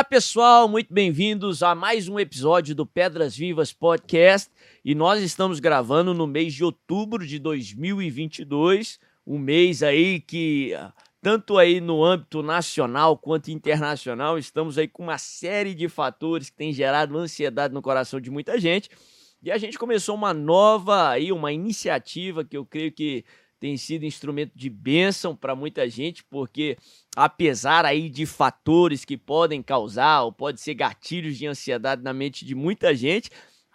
Olá, pessoal, muito bem-vindos a mais um episódio do Pedras Vivas Podcast. E nós estamos gravando no mês de outubro de 2022, um mês aí que tanto aí no âmbito nacional quanto internacional, estamos aí com uma série de fatores que tem gerado ansiedade no coração de muita gente. E a gente começou uma nova aí, uma iniciativa que eu creio que tem sido instrumento de bênção para muita gente, porque apesar aí de fatores que podem causar ou pode ser gatilhos de ansiedade na mente de muita gente,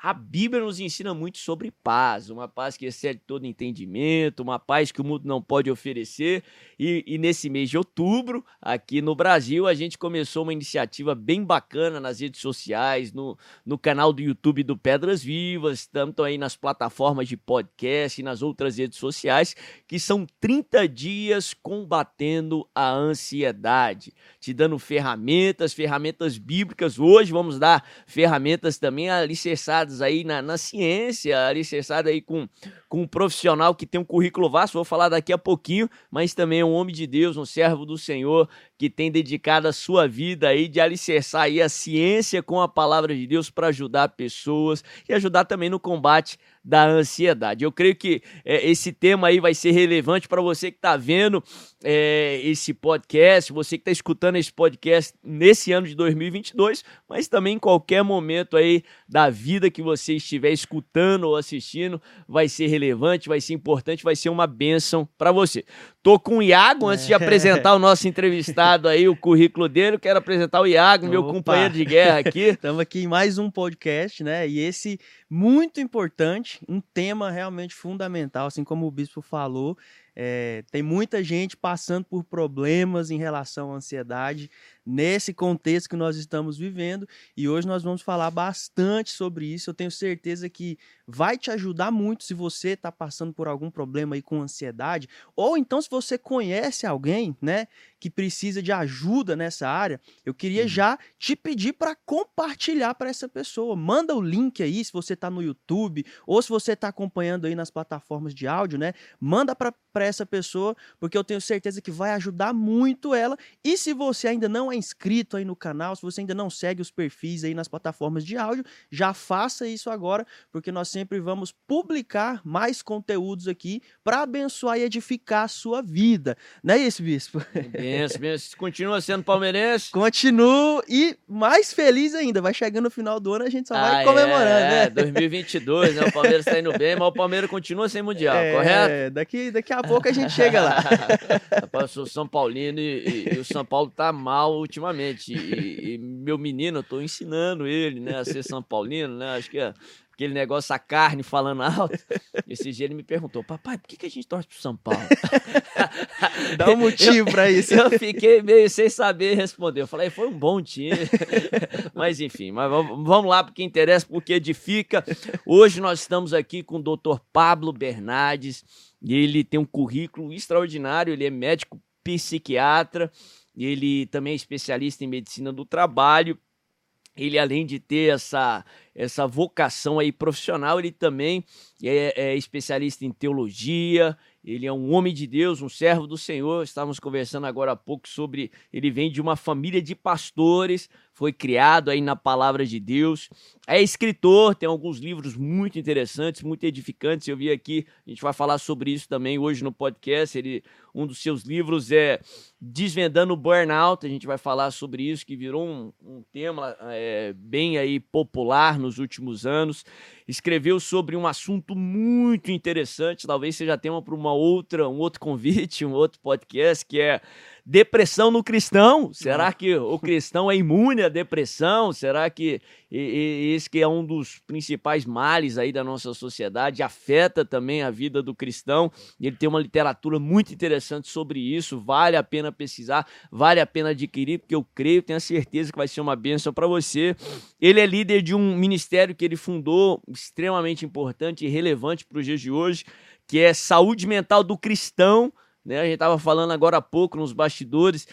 a Bíblia nos ensina muito sobre paz, uma paz que excede todo entendimento, uma paz que o mundo não pode oferecer. E, e, nesse mês de outubro, aqui no Brasil, a gente começou uma iniciativa bem bacana nas redes sociais, no, no canal do YouTube do Pedras Vivas, tanto aí nas plataformas de podcast e nas outras redes sociais, que são 30 dias combatendo a ansiedade, te dando ferramentas, ferramentas bíblicas. Hoje vamos dar ferramentas também alicerçadas aí na, na ciência, alicerçado aí com, com um profissional que tem um currículo vasto, vou falar daqui a pouquinho, mas também é um homem de Deus, um servo do Senhor, que tem dedicado a sua vida aí de alicerçar aí a ciência com a palavra de Deus para ajudar pessoas e ajudar também no combate da ansiedade. Eu creio que é, esse tema aí vai ser relevante para você que está vendo é, esse podcast, você que está escutando esse podcast nesse ano de 2022, mas também em qualquer momento aí da vida que você estiver escutando ou assistindo, vai ser relevante, vai ser importante, vai ser uma bênção para você. Tô com o Iago, antes de é. apresentar o nosso entrevistado aí, o currículo dele, quero apresentar o Iago, meu Opa. companheiro de guerra aqui. Estamos aqui em mais um podcast, né? E esse muito importante, um tema realmente fundamental, assim como o bispo falou. É, tem muita gente passando por problemas em relação à ansiedade nesse contexto que nós estamos vivendo e hoje nós vamos falar bastante sobre isso. Eu tenho certeza que vai te ajudar muito se você está passando por algum problema aí com ansiedade ou então se você conhece alguém, né, que precisa de ajuda nessa área. Eu queria uhum. já te pedir para compartilhar para essa pessoa. Manda o link aí se você está no YouTube ou se você está acompanhando aí nas plataformas de áudio, né? Manda para essa pessoa porque eu tenho certeza que vai ajudar muito ela. E se você ainda não é inscrito aí no canal, se você ainda não segue os perfis aí nas plataformas de áudio, já faça isso agora, porque nós sempre vamos publicar mais conteúdos aqui para abençoar e edificar a sua vida. Não é isso, bispo? Benção, benção. Continua sendo palmeirense? Continuo e mais feliz ainda. Vai chegando no final do ano, a gente só vai ah, comemorando, é, né? 2022, né? O Palmeiras está indo bem, mas o Palmeiras continua sem Mundial, é, correto? Daqui, daqui a pouco a gente chega lá. Rapaz, eu sou São Paulino e, e, e, o São Paulo tá mal ultimamente. E, e, meu menino, eu tô ensinando ele, né, a ser São Paulino, né? Acho que é aquele negócio, a carne falando alto. Esse dia ele me perguntou, papai, por que, que a gente torce pro São Paulo? Dá um motivo para isso. Eu fiquei meio sem saber responder. Eu falei, foi um bom time. mas enfim, mas vamos lá porque interessa, porque edifica. Hoje nós estamos aqui com o doutor Pablo Bernardes. Ele tem um currículo extraordinário, ele é médico psiquiatra, ele também é especialista em medicina do trabalho. Ele, além de ter essa, essa vocação aí profissional, ele também é, é especialista em teologia, ele é um homem de Deus, um servo do Senhor. Estávamos conversando agora há pouco sobre. Ele vem de uma família de pastores, foi criado aí na palavra de Deus. É escritor, tem alguns livros muito interessantes, muito edificantes. Eu vi aqui, a gente vai falar sobre isso também hoje no podcast. Ele, um dos seus livros é Desvendando o Burnout. A gente vai falar sobre isso, que virou um, um tema é, bem aí popular nos últimos anos escreveu sobre um assunto muito interessante, talvez seja tema para uma outra, um outro convite, um outro podcast, que é Depressão no cristão. Será que o cristão é imune à depressão? Será que esse que é um dos principais males aí da nossa sociedade afeta também a vida do cristão? Ele tem uma literatura muito interessante sobre isso. Vale a pena pesquisar, vale a pena adquirir, porque eu creio, tenho a certeza que vai ser uma bênção para você. Ele é líder de um ministério que ele fundou, extremamente importante e relevante para os dias de hoje, que é Saúde Mental do Cristão né? A gente estava falando agora há pouco nos bastidores.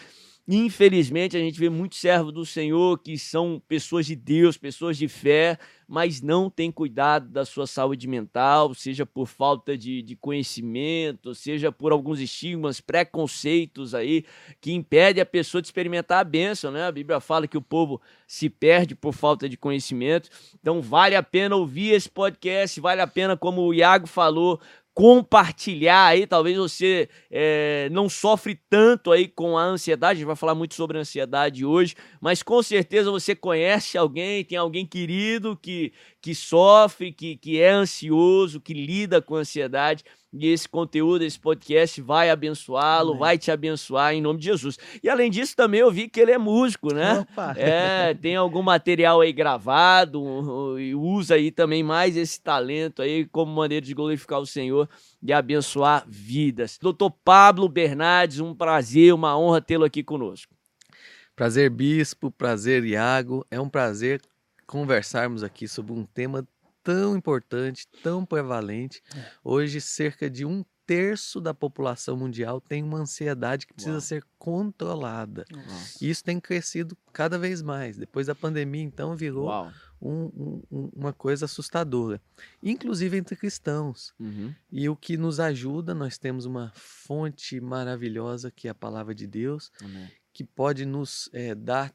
Infelizmente, a gente vê muitos servos do Senhor que são pessoas de Deus, pessoas de fé, mas não têm cuidado da sua saúde mental, seja por falta de, de conhecimento, seja por alguns estigmas, preconceitos aí, que impedem a pessoa de experimentar a bênção, né? A Bíblia fala que o povo se perde por falta de conhecimento. Então, vale a pena ouvir esse podcast, vale a pena, como o Iago falou, compartilhar aí, talvez você é, não sofre tanto aí com a ansiedade, a gente vai falar muito sobre ansiedade hoje, mas com certeza você conhece alguém, tem alguém querido que, que sofre, que, que é ansioso, que lida com ansiedade, e esse conteúdo, esse podcast vai abençoá-lo, vai te abençoar em nome de Jesus. E além disso, também eu vi que ele é músico, né? Opa. É, tem algum material aí gravado e usa aí também mais esse talento aí como maneira de glorificar o Senhor e abençoar vidas. Doutor Pablo Bernardes, um prazer, uma honra tê-lo aqui conosco. Prazer, Bispo, prazer, Iago. É um prazer conversarmos aqui sobre um tema tão importante, tão prevalente. É. Hoje, cerca de um terço da população mundial tem uma ansiedade que precisa Uau. ser controlada. Nossa. E isso tem crescido cada vez mais. Depois da pandemia, então, virou um, um, uma coisa assustadora, inclusive entre cristãos. Uhum. E o que nos ajuda, nós temos uma fonte maravilhosa que é a palavra de Deus, uhum. que pode nos é, dar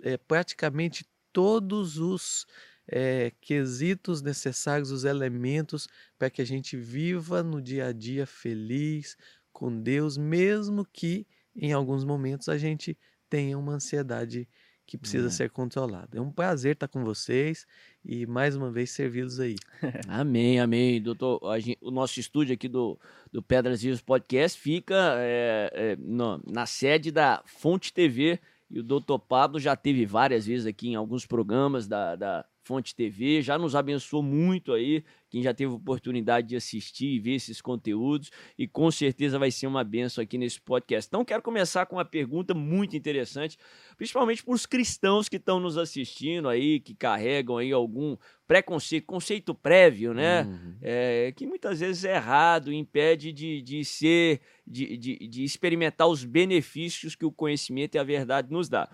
é, praticamente todos os é, quesitos necessários, os elementos para que a gente viva no dia a dia feliz com Deus, mesmo que em alguns momentos a gente tenha uma ansiedade que precisa é. ser controlada. É um prazer estar com vocês e mais uma vez servi-los aí. amém, amém. Doutor, gente, o nosso estúdio aqui do, do Pedras Vivas Podcast fica é, é, no, na sede da Fonte TV e o doutor Pablo já teve várias vezes aqui em alguns programas da, da Fonte TV, já nos abençoou muito aí, quem já teve oportunidade de assistir e ver esses conteúdos, e com certeza vai ser uma benção aqui nesse podcast. Então, quero começar com uma pergunta muito interessante, principalmente para os cristãos que estão nos assistindo aí, que carregam aí algum preconceito, conceito prévio, né? Uhum. É, que muitas vezes é errado, impede de, de ser, de, de, de experimentar os benefícios que o conhecimento e a verdade nos dá.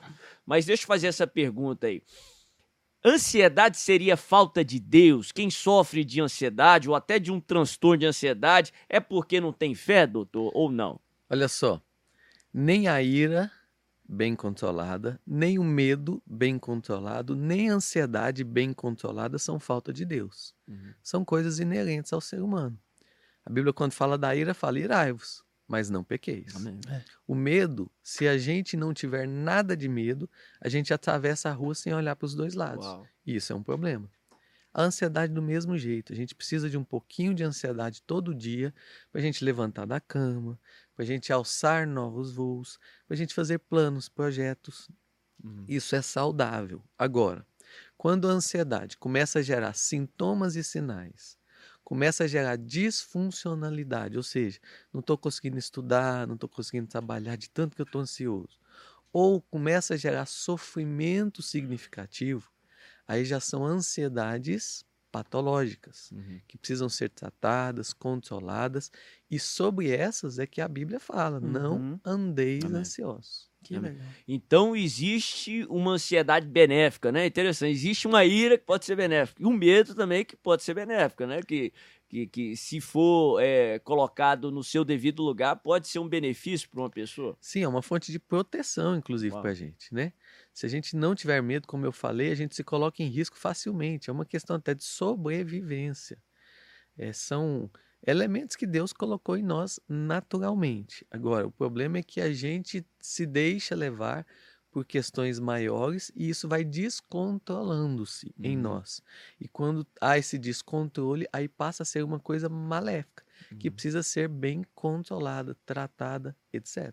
Mas deixa eu fazer essa pergunta aí. Ansiedade seria falta de Deus? Quem sofre de ansiedade ou até de um transtorno de ansiedade é porque não tem fé, doutor, ou não? Olha só, nem a ira bem controlada, nem o medo bem controlado, nem a ansiedade bem controlada são falta de Deus. Uhum. São coisas inerentes ao ser humano. A Bíblia, quando fala da ira, fala irai-vos mas não pequeis. É. O medo, se a gente não tiver nada de medo, a gente atravessa a rua sem olhar para os dois lados. Uau. Isso é um problema. A ansiedade do mesmo jeito. A gente precisa de um pouquinho de ansiedade todo dia para a gente levantar da cama, para a gente alçar novos voos, para a gente fazer planos, projetos. Uhum. Isso é saudável. Agora, quando a ansiedade começa a gerar sintomas e sinais começa a gerar disfuncionalidade, ou seja, não estou conseguindo estudar, não estou conseguindo trabalhar de tanto que eu estou ansioso, ou começa a gerar sofrimento significativo, aí já são ansiedades patológicas uhum. que precisam ser tratadas, controladas, e sobre essas é que a Bíblia fala: uhum. não andeis Amém. ansiosos. Então existe uma ansiedade benéfica, né? Interessante. Existe uma ira que pode ser benéfica e um medo também que pode ser benéfica, né? Que, que, que se for é, colocado no seu devido lugar pode ser um benefício para uma pessoa. Sim, é uma fonte de proteção, inclusive, para a gente, né? Se a gente não tiver medo, como eu falei, a gente se coloca em risco facilmente. É uma questão até de sobrevivência. É, são elementos que Deus colocou em nós naturalmente. Agora, o problema é que a gente se deixa levar por questões maiores e isso vai descontrolando-se uhum. em nós. E quando há esse descontrole, aí passa a ser uma coisa maléfica, uhum. que precisa ser bem controlada, tratada, etc.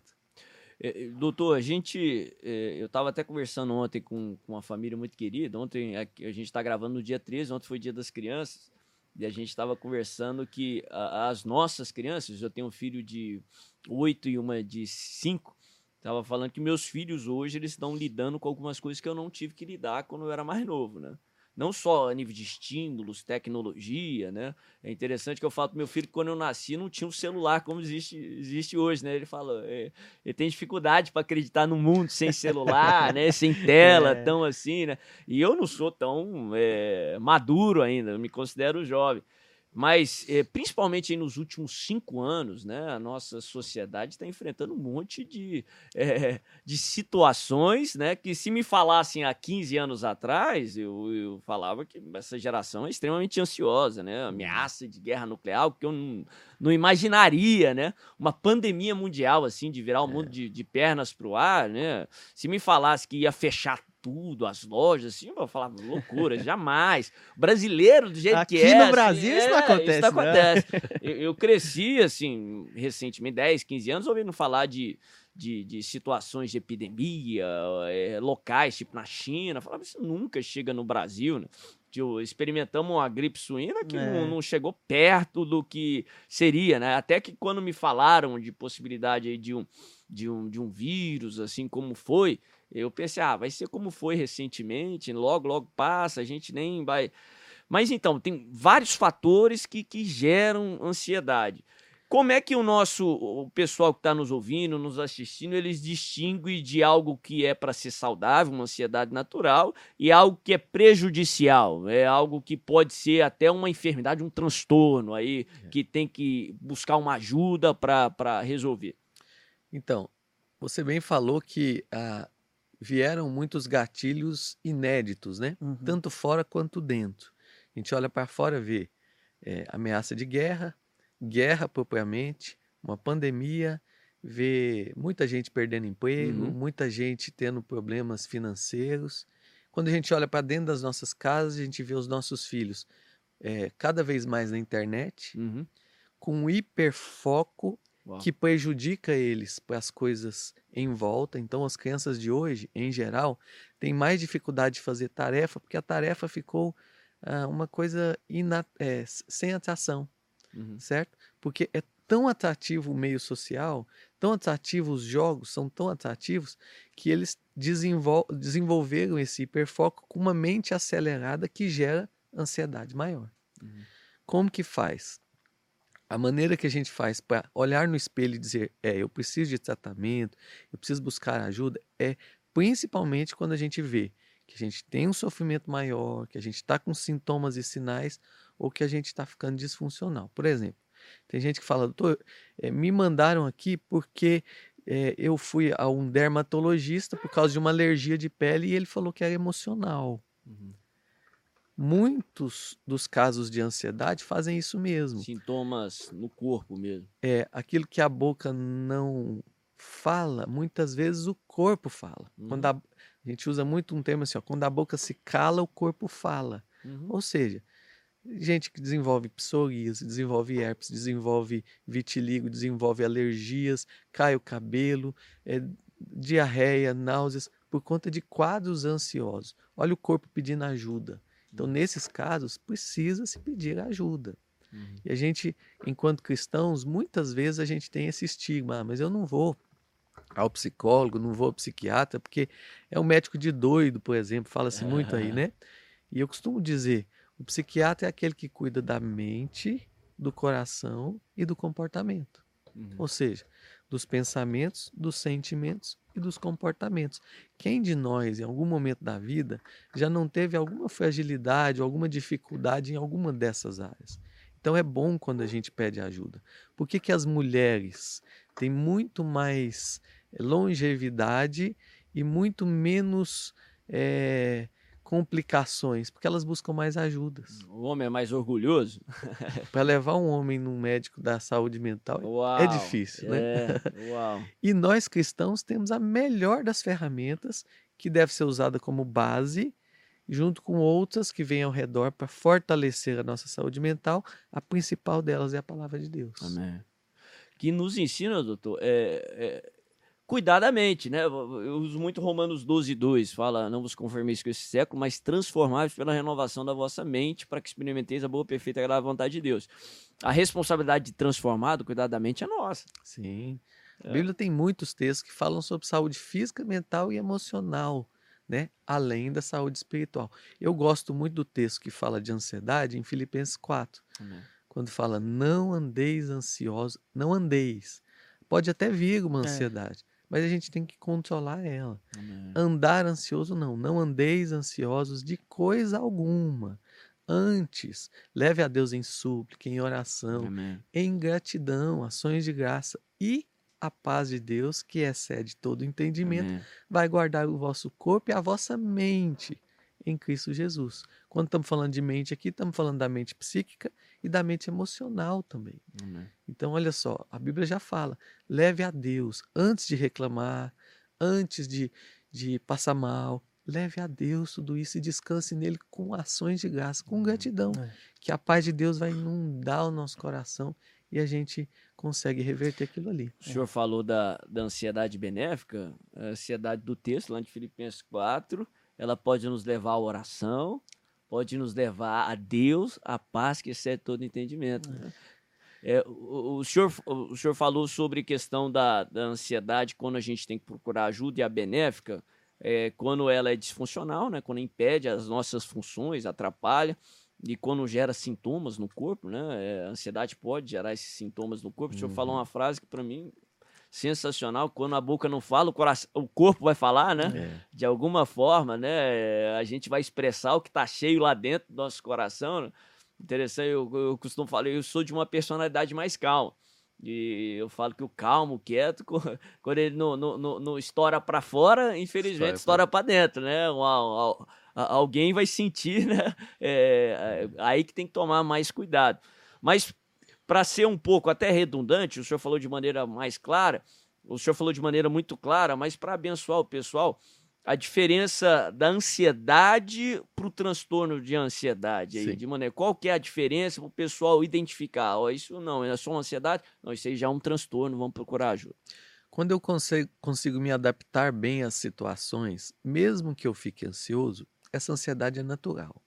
É, doutor, a gente, é, eu estava até conversando ontem com, com uma família muito querida. Ontem a, a gente está gravando no dia 13, ontem foi dia das crianças. E a gente estava conversando que a, as nossas crianças, eu tenho um filho de oito e uma de cinco, estava falando que meus filhos hoje eles estão lidando com algumas coisas que eu não tive que lidar quando eu era mais novo, né? Não só a nível de estímulos, tecnologia, né? É interessante que eu falo pro meu filho que quando eu nasci não tinha um celular como existe, existe hoje, né? Ele fala, é, ele tem dificuldade para acreditar no mundo sem celular, né? Sem tela, é. tão assim, né? E eu não sou tão é, maduro ainda, eu me considero jovem. Mas, é, principalmente nos últimos cinco anos, né, a nossa sociedade está enfrentando um monte de, é, de situações né, que, se me falassem há 15 anos atrás, eu, eu falava que essa geração é extremamente ansiosa, né? Ameaça de guerra nuclear, que eu não, não imaginaria, né? Uma pandemia mundial, assim, de virar o mundo é. de, de pernas para o ar, né? Se me falasse que ia fechar tudo, as lojas, assim, eu vou falar loucura, jamais. Brasileiro, do jeito Aqui que é. Aqui no Brasil assim, isso não acontece. É, isso não acontece. eu, eu, cresci, assim, recentemente, 10, 15 anos, ouvindo falar de, de, de situações de epidemia, é, locais, tipo na China. falava, isso nunca chega no Brasil, né? Experimentamos uma gripe suína que é. não, não, chegou perto do que seria, né? Até que quando me falaram de possibilidade aí de um, de um, de um vírus, assim como foi, eu pensei, ah, vai ser como foi recentemente, logo, logo passa, a gente nem vai. Mas então, tem vários fatores que, que geram ansiedade. Como é que o nosso, o pessoal que está nos ouvindo, nos assistindo, eles distinguem de algo que é para ser saudável, uma ansiedade natural, e algo que é prejudicial, é algo que pode ser até uma enfermidade, um transtorno aí, é. que tem que buscar uma ajuda para resolver? Então, você bem falou que a, vieram muitos gatilhos inéditos, né? Uhum. Tanto fora quanto dentro. A gente olha para fora vê é, ameaça de guerra, guerra propriamente, uma pandemia, vê muita gente perdendo emprego, uhum. muita gente tendo problemas financeiros. Quando a gente olha para dentro das nossas casas, a gente vê os nossos filhos é, cada vez mais na internet, uhum. com um hiperfoco Uau. que prejudica eles para as coisas em volta. Então, as crianças de hoje, em geral, têm mais dificuldade de fazer tarefa porque a tarefa ficou ah, uma coisa é, sem atração, uhum. certo? Porque é tão atrativo o meio social, tão atrativo os jogos, são tão atrativos que eles desenvol desenvolveram esse hiperfoco com uma mente acelerada que gera ansiedade maior. Uhum. Como que faz? A maneira que a gente faz para olhar no espelho e dizer, é, eu preciso de tratamento, eu preciso buscar ajuda, é principalmente quando a gente vê que a gente tem um sofrimento maior, que a gente está com sintomas e sinais, ou que a gente está ficando disfuncional. Por exemplo, tem gente que fala, doutor, é, me mandaram aqui porque é, eu fui a um dermatologista por causa de uma alergia de pele e ele falou que era emocional. Uhum. Muitos dos casos de ansiedade fazem isso mesmo. Sintomas no corpo mesmo. É, aquilo que a boca não fala, muitas vezes o corpo fala. Uhum. Quando a, a, gente usa muito um termo assim, ó, quando a boca se cala, o corpo fala. Uhum. Ou seja, gente que desenvolve psoríase, desenvolve herpes, desenvolve vitiligo, desenvolve alergias, cai o cabelo, é, diarreia, náuseas, por conta de quadros ansiosos. Olha o corpo pedindo ajuda. Então, nesses casos, precisa se pedir ajuda. Uhum. E a gente, enquanto cristãos, muitas vezes a gente tem esse estigma, ah, mas eu não vou ao psicólogo, não vou ao psiquiatra, porque é um médico de doido, por exemplo, fala-se muito aí, né? E eu costumo dizer, o psiquiatra é aquele que cuida da mente, do coração e do comportamento. Uhum. Ou seja, dos pensamentos, dos sentimentos e dos comportamentos. Quem de nós, em algum momento da vida, já não teve alguma fragilidade, alguma dificuldade em alguma dessas áreas? Então é bom quando a gente pede ajuda. Por que, que as mulheres têm muito mais longevidade e muito menos é, complicações, porque elas buscam mais ajudas. O homem é mais orgulhoso. Para levar um homem num médico da saúde mental é uau, é difícil, né? É, uau. e nós cristãos temos a melhor das ferramentas que deve ser usada como base, junto com outras que vêm ao redor para fortalecer a nossa saúde mental. A principal delas é a palavra de Deus. Amém. Que nos ensina, doutor, é, é cuidadamente, né? Eu uso muito Romanos 12, 2, fala, não vos conformeis com esse século, mas transformai-vos pela renovação da vossa mente, para que experimenteis a boa, perfeita e agradável vontade de Deus. A responsabilidade de transformar, cuidadamente, é nossa. Sim. A é. Bíblia tem muitos textos que falam sobre saúde física, mental e emocional né? Além da saúde espiritual. Eu gosto muito do texto que fala de ansiedade em Filipenses 4. Amém. Quando fala não andeis ansiosos, não andeis. Pode até vir uma É. mas a gente tem que controlar ela. Amém. Andar ansioso não, não andeis ansiosos de coisa alguma. Antes, leve a Deus em súplica, em oração, Amém. em gratidão, ações de graça e a paz de Deus, que excede todo entendimento, Amém. vai guardar o vosso corpo e a vossa mente em Cristo Jesus. Quando estamos falando de mente aqui, estamos falando da mente psíquica e da mente emocional também. Amém. Então, olha só, a Bíblia já fala: leve a Deus antes de reclamar, antes de, de passar mal. Leve a Deus tudo isso e descanse nele com ações de graça, com gratidão. É. Que a paz de Deus vai inundar o nosso coração e a gente consegue reverter aquilo ali. O senhor falou da, da ansiedade benéfica, a ansiedade do texto, lá de Filipenses 4, ela pode nos levar à oração, pode nos levar a Deus, a paz que excede todo entendimento. né? É, o, o senhor, o senhor falou sobre a questão da, da ansiedade, quando a gente tem que procurar ajuda, e a benéfica, é, quando ela é disfuncional, né, quando impede as nossas funções, atrapalha, e quando gera sintomas no corpo, né, é, a ansiedade pode gerar esses sintomas no corpo. O senhor falou uma frase que para mim sensacional, quando a boca não fala, o, coração, o corpo vai falar, né? É. De alguma forma, né? A gente vai expressar o que tá cheio lá dentro do nosso coração. né? Interessante, eu, eu costumo falar, eu sou de uma personalidade mais calma. E eu falo que o calmo, o quieto, quando ele não, não, não, não estoura para fora, infelizmente Estoura para dentro, né? Uma- alguém vai sentir, né? É, é, aí que tem que tomar mais cuidado. Mas para ser um pouco até redundante, o senhor falou de maneira mais clara, o senhor falou de maneira muito clara, mas para abençoar o pessoal, a diferença da ansiedade para o transtorno de ansiedade. Aí, Sim. de maneira, qual que é a diferença para o pessoal identificar? Ó, isso não, é só uma ansiedade? Não, isso aí já é um transtorno, vamos procurar ajuda. Quando eu consigo, consigo me adaptar bem às situações, mesmo que eu fique ansioso, essa ansiedade é natural.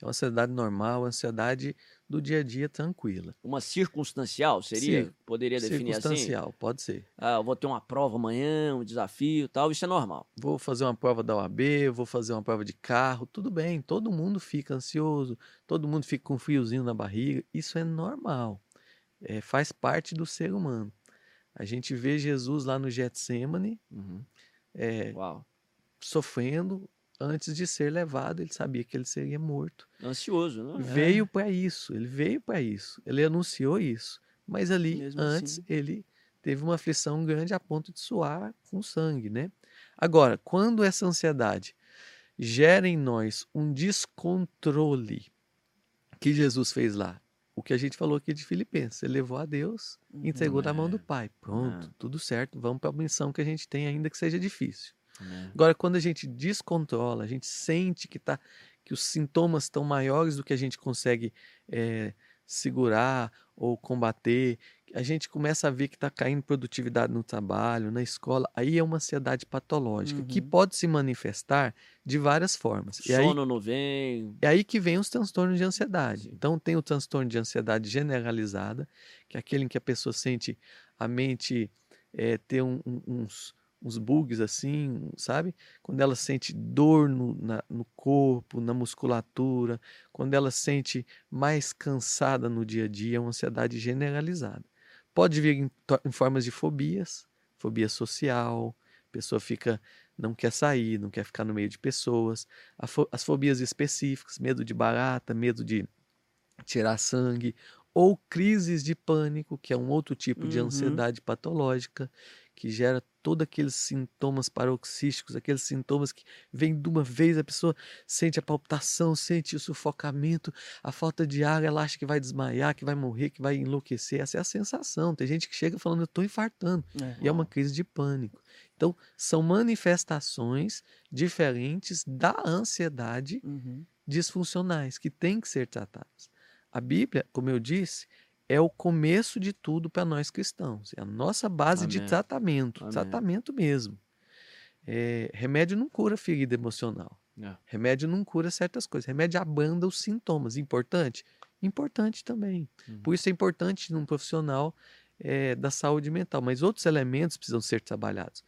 É uma ansiedade normal, ansiedade do dia a dia tranquila. Uma circunstancial seria? Sim. Poderia definir assim? Circunstancial, pode ser. Ah, eu vou ter uma prova amanhã, um desafio tal, isso é normal. Vou fazer uma prova da OAB, vou fazer uma prova de carro, tudo bem, todo mundo fica ansioso, todo mundo fica com um friozinho na barriga, isso é normal, é, faz parte do ser humano. A gente vê Jesus lá no Getsemane, Uhum. é, sofrendo antes de ser levado, ele sabia que ele seria morto. Ansioso, né? Veio para isso, ele veio para isso, ele anunciou isso, mas ali Mesmo antes assim. ele teve uma aflição grande a ponto de suar com sangue, né? Agora, quando essa ansiedade gera em nós um descontrole que Jesus fez lá, o que a gente falou aqui de Filipenses, ele levou a Deus, entregou na mão do é. Pai. Pronto, É. tudo certo, vamos para a missão que a gente tem, ainda que seja difícil. Amém. Agora, quando a gente descontrola, a gente sente que, tá, que os sintomas estão maiores do que a gente consegue eh, segurar ou combater, a gente começa a ver que está caindo produtividade no trabalho, na escola, aí é uma ansiedade patológica, que Uhum. pode se manifestar de várias formas. E aí, Sono não vem. é aí que vem os transtornos de ansiedade. Então, tem o transtorno de ansiedade generalizada, que é aquele em que a pessoa sente a mente eh, ter um- um- uns, uns bugs assim, sabe? Quando ela sente dor no, na- no corpo, na musculatura, quando ela sente mais cansada no dia a dia, é uma ansiedade generalizada. Pode vir em, em formas de fobias, fobia social, pessoa fica, não quer sair, não quer ficar no meio de pessoas. Fo- as fobias específicas, medo de barata, medo de tirar sangue, ou crises de pânico, que é um outro tipo de Uhum. ansiedade patológica, que gera todos aqueles sintomas paroxísticos, aqueles sintomas que vêm de uma vez, a pessoa sente a palpitação, sente o sufocamento, a falta de ar, ela acha que vai desmaiar, que vai morrer, que vai enlouquecer. Essa é a sensação. Tem gente que chega falando, eu estou infartando. É. E é uma crise de pânico. Então, são manifestações diferentes da ansiedade Uhum. disfuncionais que têm que ser tratadas. A Bíblia, como eu disse, é o começo de tudo para nós cristãos. É a nossa base de Amém. tratamento, Amém. tratamento mesmo. É, remédio não cura ferida emocional. É. Remédio não cura certas coisas. Remédio abranda os sintomas. Importante? Importante também. Uhum. Por isso é importante num profissional eh, da saúde mental. Mas outros elementos precisam ser trabalhados.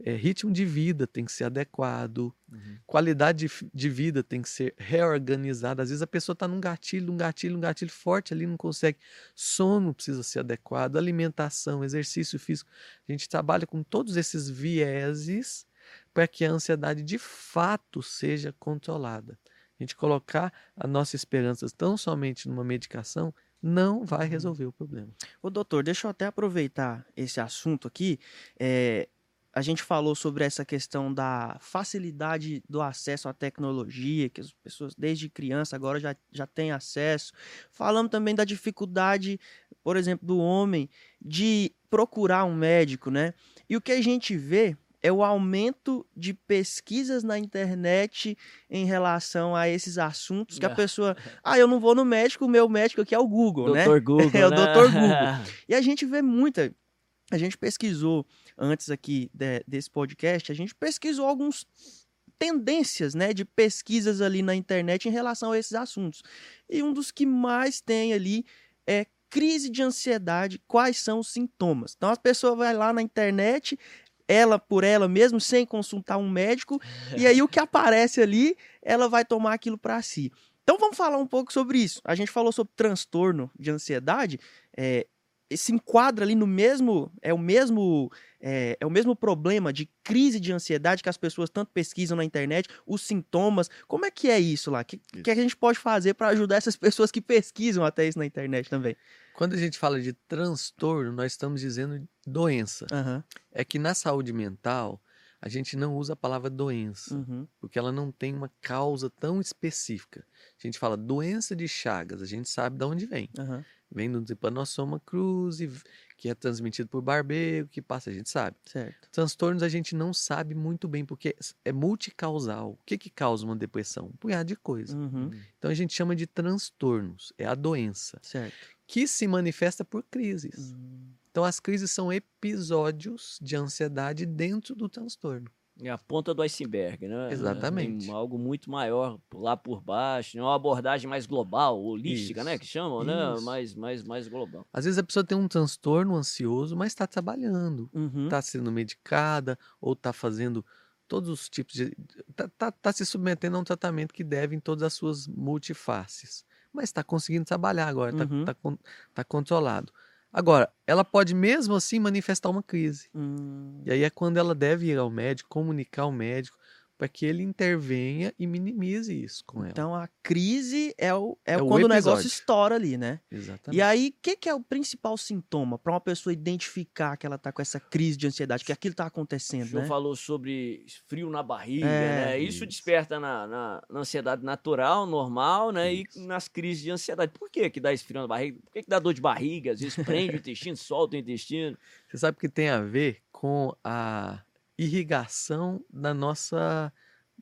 É, ritmo de vida tem que ser adequado, Uhum. qualidade de, de vida tem que ser reorganizada. Às vezes a pessoa está num gatilho, um gatilho, um gatilho forte ali, não consegue. Sono precisa ser adequado, alimentação, exercício físico. A gente trabalha com todos esses vieses para que a ansiedade de fato seja controlada. A gente colocar a nossa esperança tão somente numa medicação não vai resolver o problema. Ô, doutor, deixa eu até aproveitar esse assunto aqui. É, a gente falou sobre essa questão da facilidade do acesso à tecnologia, que as pessoas desde criança agora já, já têm acesso. Falamos também da dificuldade, por exemplo, do homem de procurar um médico, né? E o que a gente vê é o aumento de pesquisas na internet em relação a esses assuntos que a Ah. pessoa, ah, eu não vou no médico, o meu médico aqui é o Google, né? Doutor Google. É o né? Dr. Google. E a gente vê muita. A gente pesquisou antes aqui de- desse podcast, a gente pesquisou alguns tendências, né, de pesquisas ali na internet em relação a esses assuntos. E um dos que mais tem ali é crise de ansiedade, quais são os sintomas. Então a pessoa vai lá na internet, ela por ela mesmo, sem consultar um médico, e aí o que aparece ali, ela vai tomar aquilo para si. Então vamos falar um pouco sobre isso. A gente falou sobre transtorno de ansiedade, é, se enquadra ali no mesmo é o mesmo é, é o mesmo problema de crise de ansiedade que as pessoas tanto pesquisam na internet, os sintomas. Como é que é isso lá? O que, que a gente pode fazer para ajudar essas pessoas que pesquisam até isso na internet também? Quando a gente fala de transtorno, nós estamos dizendo doença. Aham. É que na saúde mental, a gente não usa a palavra doença, Uhum. porque ela não tem uma causa tão específica. A gente fala doença de Chagas, a gente sabe de onde vem. Vem do Trypanosoma cruzi, que é transmitido por barbeiro, que passa, a gente sabe. Certo. Transtornos a gente não sabe muito bem, porque é multicausal. O que, que causa uma depressão? Um punhado de coisa. Uhum. Então a gente chama de transtornos, é a doença, Certo. que se manifesta por crises. Hum. Então as crises são episódios de ansiedade dentro do transtorno. É a ponta do iceberg, né? Exatamente. Tem algo muito maior lá por baixo, né? uma abordagem mais global, holística, Isso. né? Que chamam, né? Isso. Mais, mais, mais global. Às vezes a pessoa tem um transtorno ansioso, mas está trabalhando, Uhum. está sendo medicada ou está fazendo todos os tipos de. Está tá, tá se submetendo a um tratamento que deve em todas as suas multifaces. Mas está conseguindo trabalhar agora, está Uhum. tá, tá controlado. Agora, ela pode mesmo assim manifestar uma crise. Hum. E aí é quando ela deve ir ao médico, comunicar ao médico, para que ele intervenha e minimize isso com ela. Então a crise é, o, é, É o quando o negócio episódio. estoura ali, né? Exatamente. E aí, o que, que é o principal sintoma para uma pessoa identificar que ela tá com essa crise de ansiedade, que aquilo tá O acontecendo, senhor né? falou sobre frio na barriga, É, né? Isso, isso. desperta na, na, na ansiedade natural, normal, né? Isso. E nas crises de ansiedade. Por que que dá esse frio na barriga? Por que, que dá dor de barriga? Às vezes prende o intestino, solta o intestino. Você sabe que tem a ver com a irrigação da nossa,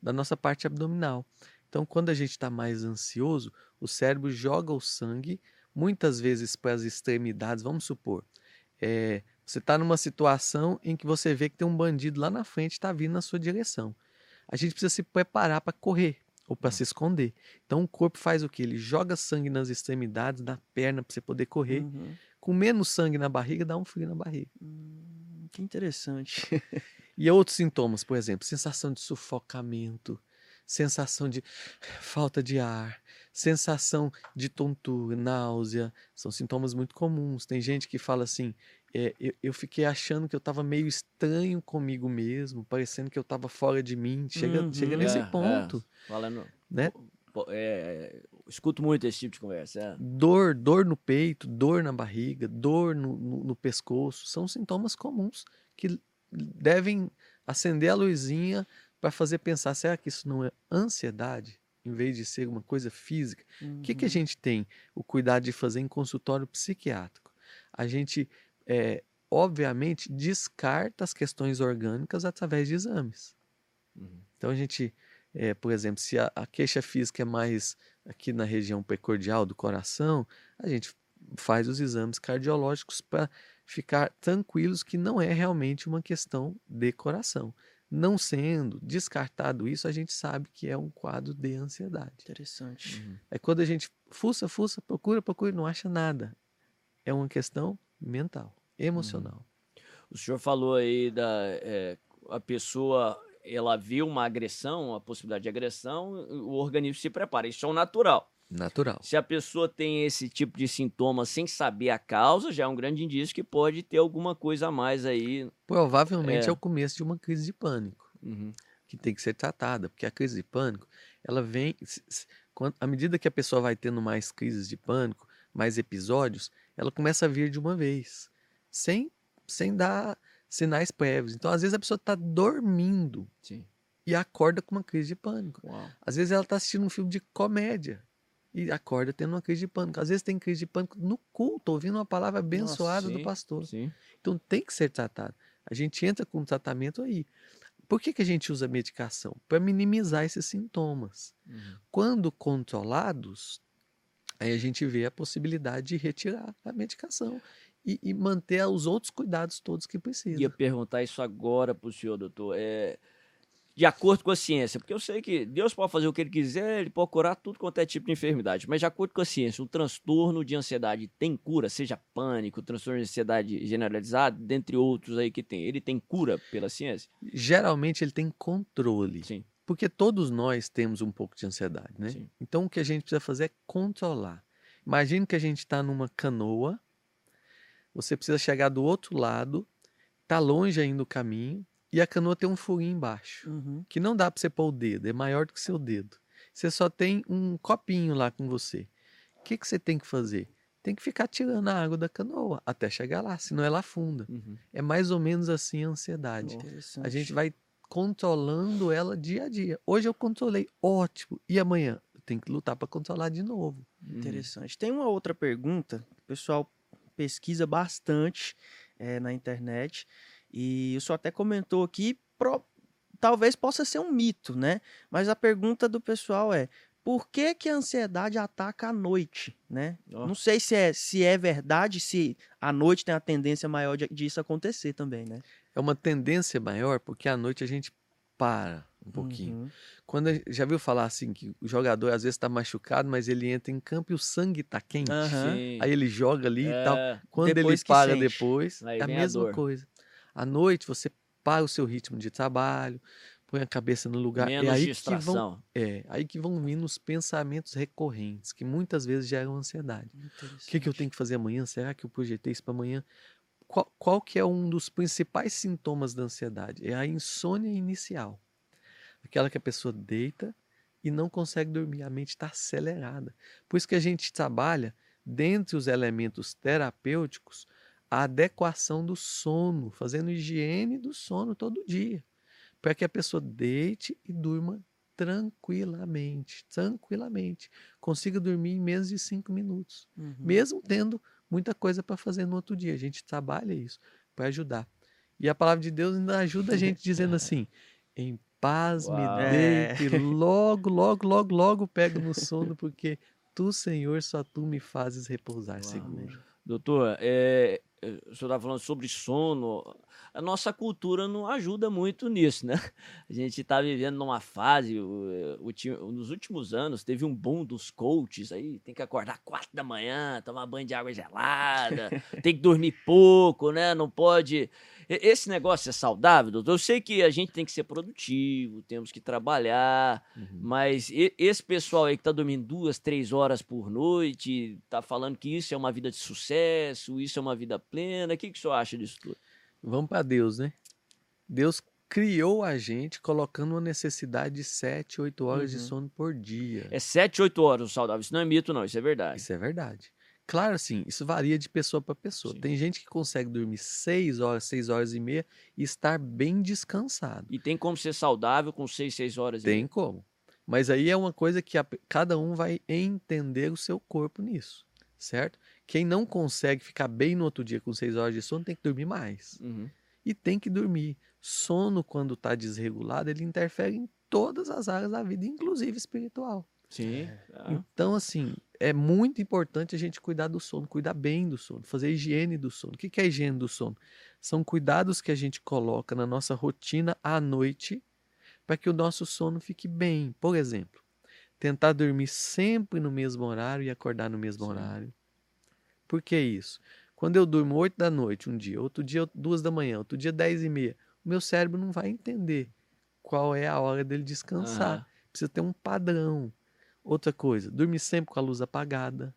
da nossa parte abdominal. Então, quando a gente está mais ansioso, o cérebro joga o sangue, muitas vezes para as extremidades. Vamos supor, é, você está numa situação em que você vê que tem um bandido lá na frente está vindo na sua direção. A gente precisa se preparar para correr ou para se esconder. Então, o corpo faz o que? Ele joga sangue nas extremidades, na perna, para você poder correr. Uhum. Com menos sangue na barriga, dá um frio na barriga. Hum, que interessante. E outros sintomas, por exemplo, sensação de sufocamento, sensação de falta de ar, sensação de tontura, náusea, são sintomas muito comuns. Tem gente que fala assim: é, eu, eu fiquei achando que eu estava meio estranho comigo mesmo, parecendo que eu estava fora de mim. Chega, Uhum. chega nesse É, ponto, Falando. né? Pô, é, escuto muito esse tipo de conversa. é. Dor, dor no peito, dor na barriga, dor no, no, no pescoço, são sintomas comuns que devem acender a luzinha para fazer pensar: será que isso não é ansiedade? Em vez de ser uma coisa física. O que, que a gente tem o cuidado de fazer em consultório psiquiátrico? A gente, é, obviamente, descarta as questões orgânicas através de exames. Uhum. Então a gente, é, por exemplo, se a, a queixa física é mais aqui na região precordial do coração, a gente faz os exames cardiológicos para ficar tranquilos que não é realmente uma questão de coração. Não sendo descartado isso, a gente sabe que é um quadro de ansiedade. Interessante. Uhum. É quando a gente fuça, fuça, procura, procura e não acha nada. É uma questão mental, emocional. O senhor falou aí da. é, a pessoa ela vê uma agressão, a possibilidade de agressão, o organismo se prepara. Isso é o natural. Natural. Se a pessoa tem esse tipo de sintoma sem saber a causa, já é um grande indício que pode ter alguma coisa a mais aí. Provavelmente é, É. o começo de uma crise de pânico, Uhum. que tem que ser tratada, porque a crise de pânico, ela vem. quando- À medida que a pessoa vai tendo mais crises de pânico, mais episódios, ela começa a vir de uma vez, sem, sem dar sinais prévios. Então, às vezes, a pessoa está dormindo Sim. e acorda com uma crise de pânico. Uau. Às vezes ela está assistindo um filme de comédia e acorda tendo uma crise de pânico. Às vezes tem crise de pânico no culto, ouvindo uma palavra abençoada do sim, pastor. Sim. Então tem que ser tratado. A gente entra com um tratamento aí. Por que, que a gente usa medicação? Para minimizar esses sintomas. Uhum. Quando controlados, aí a gente vê a possibilidade de retirar a medicação e, e manter os outros cuidados todos que precisa. Ia perguntar isso agora para o senhor, doutor. É, de acordo com a ciência, porque eu sei que Deus pode fazer o que ele quiser, ele pode curar tudo quanto é tipo de enfermidade, mas de acordo com a ciência, o transtorno de ansiedade tem cura, seja pânico, transtorno de ansiedade generalizado, dentre outros aí que tem. Ele tem cura pela ciência? Geralmente ele tem controle. Sim. Porque todos nós temos um pouco de ansiedade, né? Sim. Então o que a gente precisa fazer é controlar. Imagine que a gente está numa canoa, você precisa chegar do outro lado, tá longe ainda o caminho, e a canoa tem um furinho embaixo, Uhum. que não dá para você pôr o dedo, é maior do que seu dedo. Você só tem um copinho lá com você. O que, que você tem que fazer? Tem que ficar tirando a água da canoa até chegar lá, senão ela afunda. Uhum. É mais ou menos assim a ansiedade. Interessante. A gente vai controlando ela dia a dia. Hoje eu controlei, ótimo. E amanhã? Eu tenho que lutar para controlar de novo. Uhum. Interessante. Tem uma outra pergunta que o pessoal pesquisa bastante eh, na internet e o senhor até comentou aqui, pro- talvez possa ser um mito, né? Mas a pergunta do pessoal é por que, que a ansiedade ataca à noite, né? Ó. Não sei se é, se é verdade, se à noite tem a tendência maior de, disso acontecer também, né? É uma tendência maior porque à noite a gente para um pouquinho. Uhum. Quando a- já viu falar assim que o jogador às vezes está machucado, mas ele entra em campo e o sangue está quente. Sim. Aí ele joga ali e tal. É, Quando Depois ele para sente. depois, Aí é a a mesma dor. coisa. À noite você para o seu ritmo de trabalho, põe a cabeça no lugar. menos é aí que distração. vão, é aí que vão vindo os pensamentos recorrentes, que muitas vezes geram ansiedade. O que, que eu tenho que fazer amanhã? Será que eu projetei isso para amanhã? Qual, qual que é um dos principais sintomas da ansiedade? É a insônia inicial. Aquela que a pessoa deita e não consegue dormir, a mente está acelerada. Por isso que a gente trabalha, dentre os elementos terapêuticos, a adequação do sono, fazendo higiene do sono todo dia, para que a pessoa deite e durma tranquilamente, tranquilamente, consiga dormir em menos de cinco minutos Uhum. mesmo tendo muita coisa para fazer no outro dia. A gente trabalha isso para ajudar. E a palavra de Deus ainda ajuda a gente dizendo assim: em paz Uau. me É. deite, logo, logo, logo, logo pego no sono, porque tu, Senhor, só tu me fazes repousar Uau. seguro. Doutor, é, é, o senhor estava falando sobre sono. A nossa cultura não ajuda muito nisso, né? A gente está vivendo numa fase, o, o ti- nos últimos anos, teve um boom dos coaches aí, tem que acordar quatro da manhã, tomar banho de água gelada, tem que dormir pouco, né? Não pode. Esse negócio é saudável, doutor? Eu sei que a gente tem que ser produtivo, temos que trabalhar, Uhum. mas esse pessoal aí que tá dormindo duas, três horas por noite, tá falando que isso é uma vida de sucesso, isso é uma vida plena. O que, que o senhor acha disso tudo? Vamos para Deus, né? Deus criou a gente colocando uma necessidade de 7, 8 horas de Uhum. sono por dia. É sete, oito horas o saudável. Isso não é mito, não, isso é verdade. Isso é verdade. Claro, assim, isso varia de pessoa para pessoa. Sim. Tem gente que consegue dormir 6 horas, 6 horas e meia e estar bem descansado. E tem como ser saudável com seis, seis horas. e Tem meia. como. Mas aí é uma coisa que a cada um vai entender o seu corpo nisso, certo? Quem não consegue ficar bem no outro dia com 6 horas de sono tem que dormir mais. Uhum. E tem que dormir. Sono, quando está desregulado, ele interfere em todas as áreas da vida, inclusive espiritual. Sim. Ah, Então, assim, é muito importante a gente cuidar do sono, cuidar bem do sono, fazer higiene do sono. O que é higiene do sono? São cuidados que a gente coloca na nossa rotina à noite para que o nosso sono fique bem. Por exemplo, tentar dormir sempre no mesmo horário e acordar no mesmo Sim. horário. Por que isso? Quando eu durmo 8 da noite um dia, outro dia 2 da manhã, outro dia 10 e meia, meu cérebro não vai entender qual é a hora dele descansar. Aham. Precisa ter um padrão. Outra coisa, dormir sempre com a luz apagada.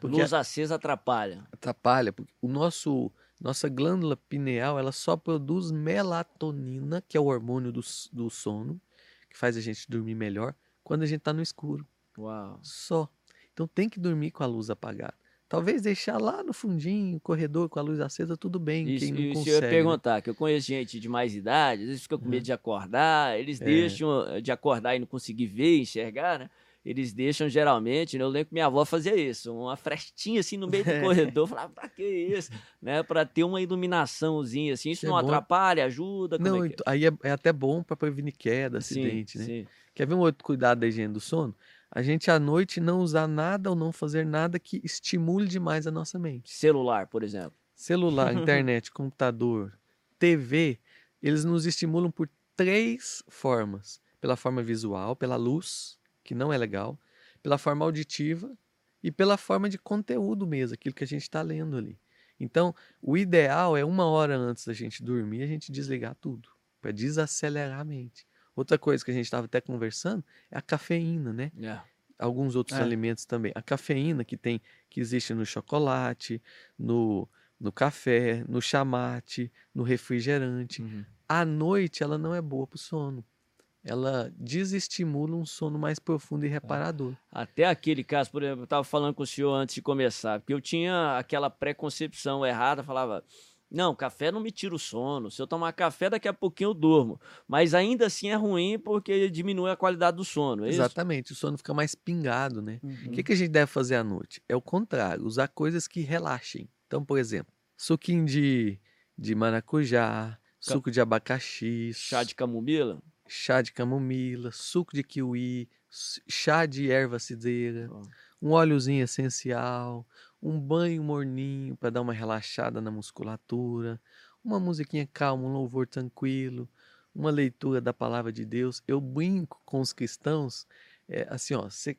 Porque Luz acesa atrapalha. atrapalha, porque o nosso nossa glândula pineal, ela só produz melatonina, que é o hormônio do, do sono, que faz a gente dormir melhor, quando a gente está no escuro. Uau. Só. Então tem que dormir com a luz apagada. Talvez deixar lá no fundinho, corredor com a luz acesa, tudo bem, Isso, quem não isso eu consegue. ia né? perguntar, que eu conheço gente de mais idade, às vezes fica com medo de acordar, eles É. deixam eh, de acordar e não conseguir ver, enxergar, né? Eles deixam geralmente, né? eu lembro que minha avó fazia isso, uma frestinha assim no meio do corredor, eu falava, pra que isso? Né? Pra ter uma iluminaçãozinha assim, isso É não bom. atrapalha, ajuda, Não, é que então, aí é, é até bom para prevenir é? queda, Sim, acidente, né? sim. Quer ver um outro cuidado da higiene do sono? A gente à noite não usar nada ou não fazer nada que estimule demais a nossa mente. Celular, por exemplo. Celular, internet, computador, TV, eles nos estimulam por três formas: pela forma visual, pela luz, que não é legal, pela forma auditiva e pela forma de conteúdo mesmo, aquilo que a gente está lendo ali. Então, o ideal é uma hora antes da gente dormir a gente desligar tudo, para desacelerar a mente. Outra coisa que a gente estava até conversando é a cafeína, né? É. alguns outros É. alimentos também. A cafeína que tem, que existe no chocolate, no, no café, no chamate, no refrigerante. Uhum. À noite ela não é boa para o sono. Ela desestimula um sono mais profundo e reparador. Até aquele caso, por exemplo, eu estava falando com o senhor antes de começar, porque eu tinha aquela preconcepção errada, falava, não, café não me tira o sono, se eu tomar café daqui a pouquinho eu durmo, mas ainda assim é ruim porque diminui a qualidade do sono, é isso? Exatamente, o sono fica mais pingado, né? Uhum. O que, que a gente deve fazer à noite? É o contrário, usar coisas que relaxem. Então, por exemplo, suquinho de, de maracujá, suco de abacaxi, Chá de camomila? Chá de camomila, suco de kiwi, chá de erva cidreira, Ó. um óleozinho essencial, um banho morninho para dar uma relaxada na musculatura, uma musiquinha calma, um louvor tranquilo, uma leitura da palavra de Deus. Eu brinco com os cristãos, é, assim, ó, você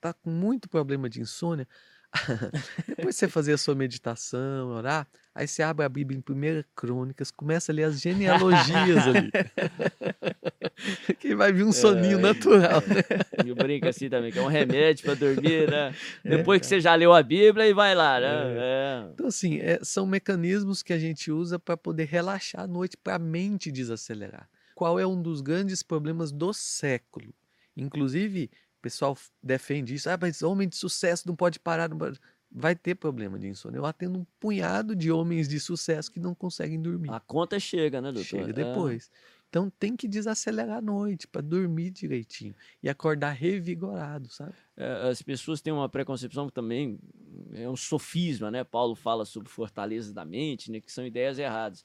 tá com muito problema de insônia, depois você fazer a sua meditação, orar, aí você abre a Bíblia em 1 Crônicas, começa a ler as genealogias ali. que vai vir um soninho É. natural, né? Eu brinco assim também, que é um remédio para dormir, né? Depois que você já leu a Bíblia e vai lá, né? É. Então, assim, é, são mecanismos que a gente usa para poder relaxar à noite, para a mente desacelerar. Qual é um dos grandes problemas do século? Inclusive, pessoal defende isso. Ah, mas homem de sucesso não pode parar. Não pode... Vai ter problema de insônia. Eu atendo um punhado de homens de sucesso que não conseguem dormir. A conta chega, né, doutor? Chega É. depois. Então tem que desacelerar à noite para dormir direitinho e acordar revigorado, sabe? É, as pessoas têm uma preconcepção que também é um sofisma, né? Paulo fala sobre fortaleza da mente, né? Que são ideias erradas.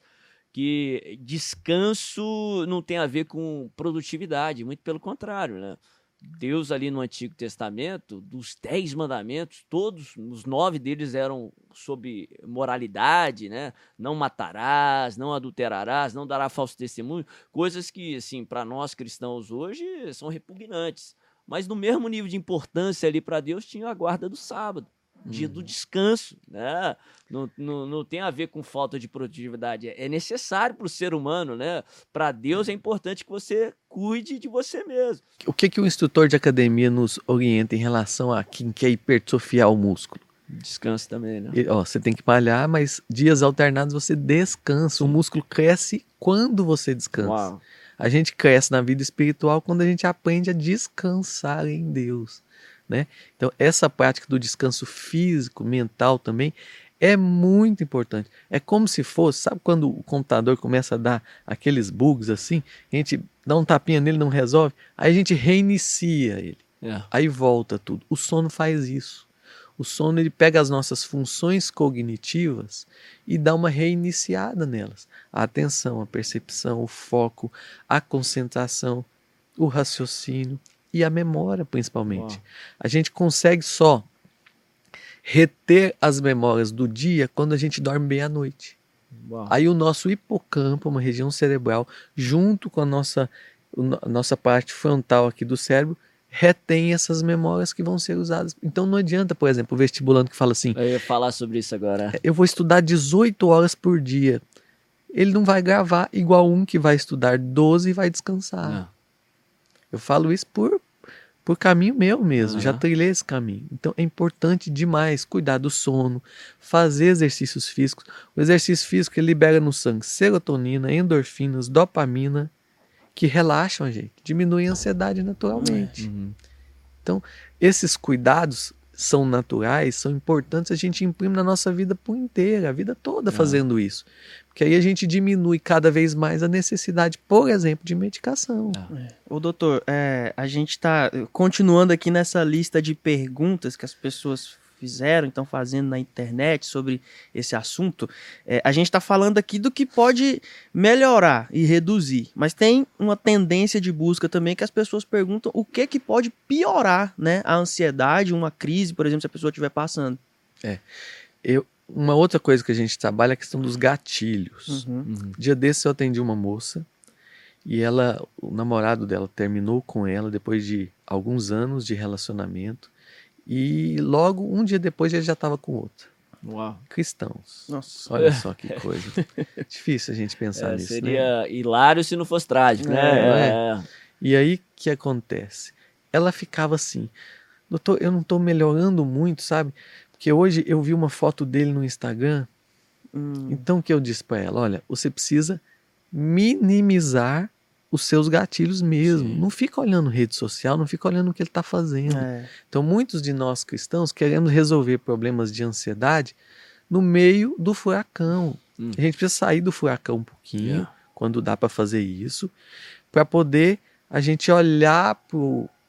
Que descanso não tem a ver com produtividade, muito pelo contrário, né? Deus ali no Antigo Testamento, dos dez mandamentos, todos, os nove deles eram sobre moralidade, né? Não matarás, não adulterarás, não dará falso testemunho, coisas que, assim, para nós cristãos hoje são repugnantes. Mas no mesmo nível de importância ali para Deus tinha a guarda do sábado, dia do descanso, né? Não, não, não tem a ver com falta de produtividade, é necessário para o ser humano, né? Para Deus é importante que você cuide de você mesmo. O que, que o instrutor de academia nos orienta em relação a quem quer hipertrofiar o músculo? Descanso também, né? E, ó, você tem que malhar, mas dias alternados você descansa. O músculo cresce quando você descansa. Uau. A gente cresce na vida espiritual quando a gente aprende a descansar em Deus, né? Então, essa prática do descanso físico, mental também é muito importante. É como se fosse, sabe quando o computador começa a dar aqueles bugs assim, a gente dá um tapinha nele, não resolve, aí a gente reinicia ele. É. Aí volta tudo. O sono faz isso. O sono ele pega as nossas funções cognitivas e dá uma reiniciada nelas. A atenção, a percepção, o foco, a concentração, o raciocínio e a memória, principalmente. Uau. A gente consegue só reter as memórias do dia quando a gente dorme bem à noite. Uau. Aí o nosso hipocampo, uma região cerebral, junto com a nossa, a nossa parte frontal aqui do cérebro, retém essas memórias que vão ser usadas. Então não adianta, por exemplo, o vestibulando que fala assim: Eu ia falar sobre isso agora. eu vou estudar 18 horas por dia. ele não vai gravar igual um que vai estudar 12 e vai descansar. Não. Eu falo isso por, por caminho meu mesmo, já Aham. trilhei esse caminho. Então é importante demais cuidar do sono, fazer exercícios físicos. O exercício físico ele libera no sangue serotonina, endorfinas, dopamina, que relaxam a gente, diminuem a ansiedade naturalmente. Uhum. Esses cuidados são naturais, são importantes, a gente imprime na nossa vida por inteira, a vida toda Ah. fazendo isso. Porque aí a gente diminui cada vez mais a necessidade, por exemplo, de medicação. Ah. Ô, doutor, é, a gente está continuando aqui nessa lista de perguntas que as pessoas fizeram, estão fazendo na internet sobre esse assunto. É, a gente está falando aqui do que pode melhorar e reduzir, mas tem uma tendência de busca também que as pessoas perguntam o que que pode piorar, né? A ansiedade, uma crise, por exemplo, se a pessoa estiver passando. Uma outra coisa que a gente trabalha é a questão dos gatilhos. Uhum. Uhum. Dia desses eu atendi uma moça e ela, o namorado dela terminou com ela depois de alguns anos de relacionamento e logo um dia depois ele já estava com outra. Uau. Cristãos. Nossa. Olha só que coisa. Difícil a gente pensar É, nisso, né? seria hilário se não fosse trágico, né? É, É. E aí o que acontece? Ela ficava assim, doutor, eu não estou melhorando muito, sabe? Porque hoje eu vi uma foto dele no Instagram, Hum, então o que eu disse para ela, olha, você precisa minimizar os seus gatilhos mesmo. Sim. Não fica olhando rede social, não fica olhando o que ele está fazendo. é. Então muitos de nós cristãos queremos resolver problemas de ansiedade no meio do furacão. Hum. A gente precisa sair do furacão um pouquinho Yeah. quando dá para fazer isso, para poder a gente olhar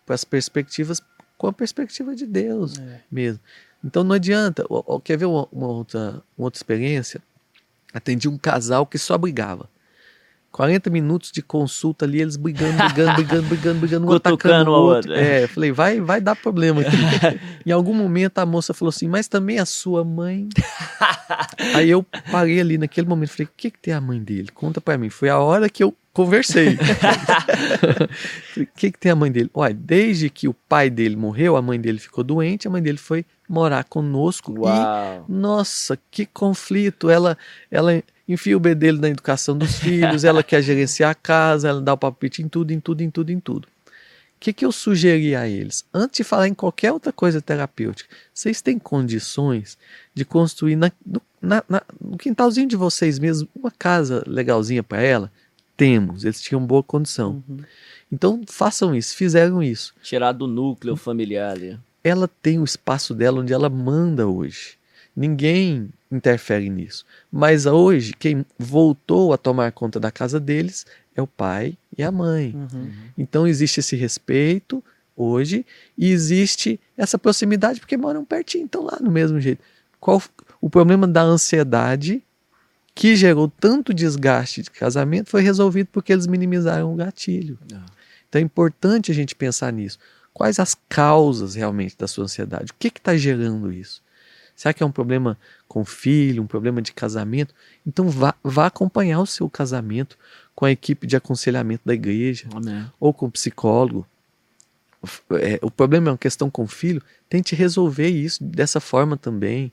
para as perspectivas com a perspectiva de Deus É. mesmo. Então não adianta. Quer ver uma, uma outra, uma outra experiência? Atendi um casal que só brigava. 40 minutos de consulta ali, eles brigando, brigando, brigando, brigando, brigando, um atacando o outro. É, falei, vai, vai dar problema aqui. em algum momento a moça falou assim, mas também a sua mãe. Aí eu parei ali naquele momento, falei, o que, que tem a mãe dele? Conta pra mim. Foi a hora que eu conversei. Falei, O que, que tem a mãe dele? Olha, desde que o pai dele morreu, a mãe dele ficou doente, a mãe dele foi morar conosco e Uau. nossa, que conflito. Ela, ela enfia o bedelho na educação dos filhos, ela quer gerenciar a casa, ela dá o palpite em tudo, em tudo, em tudo, em tudo. O que, que eu sugeri a eles? Antes de falar em qualquer outra coisa terapêutica, vocês têm condições de construir na- no, na- na- no quintalzinho de vocês mesmos uma casa legalzinha para ela? Temos, eles tinham boa condição. Uhum. Então façam isso, fizeram isso Tirar do núcleo familiar ali. ela tem o espaço dela onde ela manda hoje. Ninguém interfere nisso. Mas hoje, quem voltou a tomar conta da casa deles é o pai e a mãe. Uhum. Então existe esse respeito hoje e existe essa proximidade porque moram pertinho, estão lá no mesmo jeito. Qual o problema da ansiedade que gerou tanto desgaste de casamento foi resolvido porque eles minimizaram o gatilho. Ah. Então é importante a gente pensar nisso. Quais as causas realmente da sua ansiedade? O que está gerando isso? Será que é um problema com o filho, um problema de casamento? Então vá, vá acompanhar o seu casamento com a equipe de aconselhamento da igreja Amém. ou com o psicólogo. É, o problema é uma questão com o filho, tente resolver isso dessa forma também.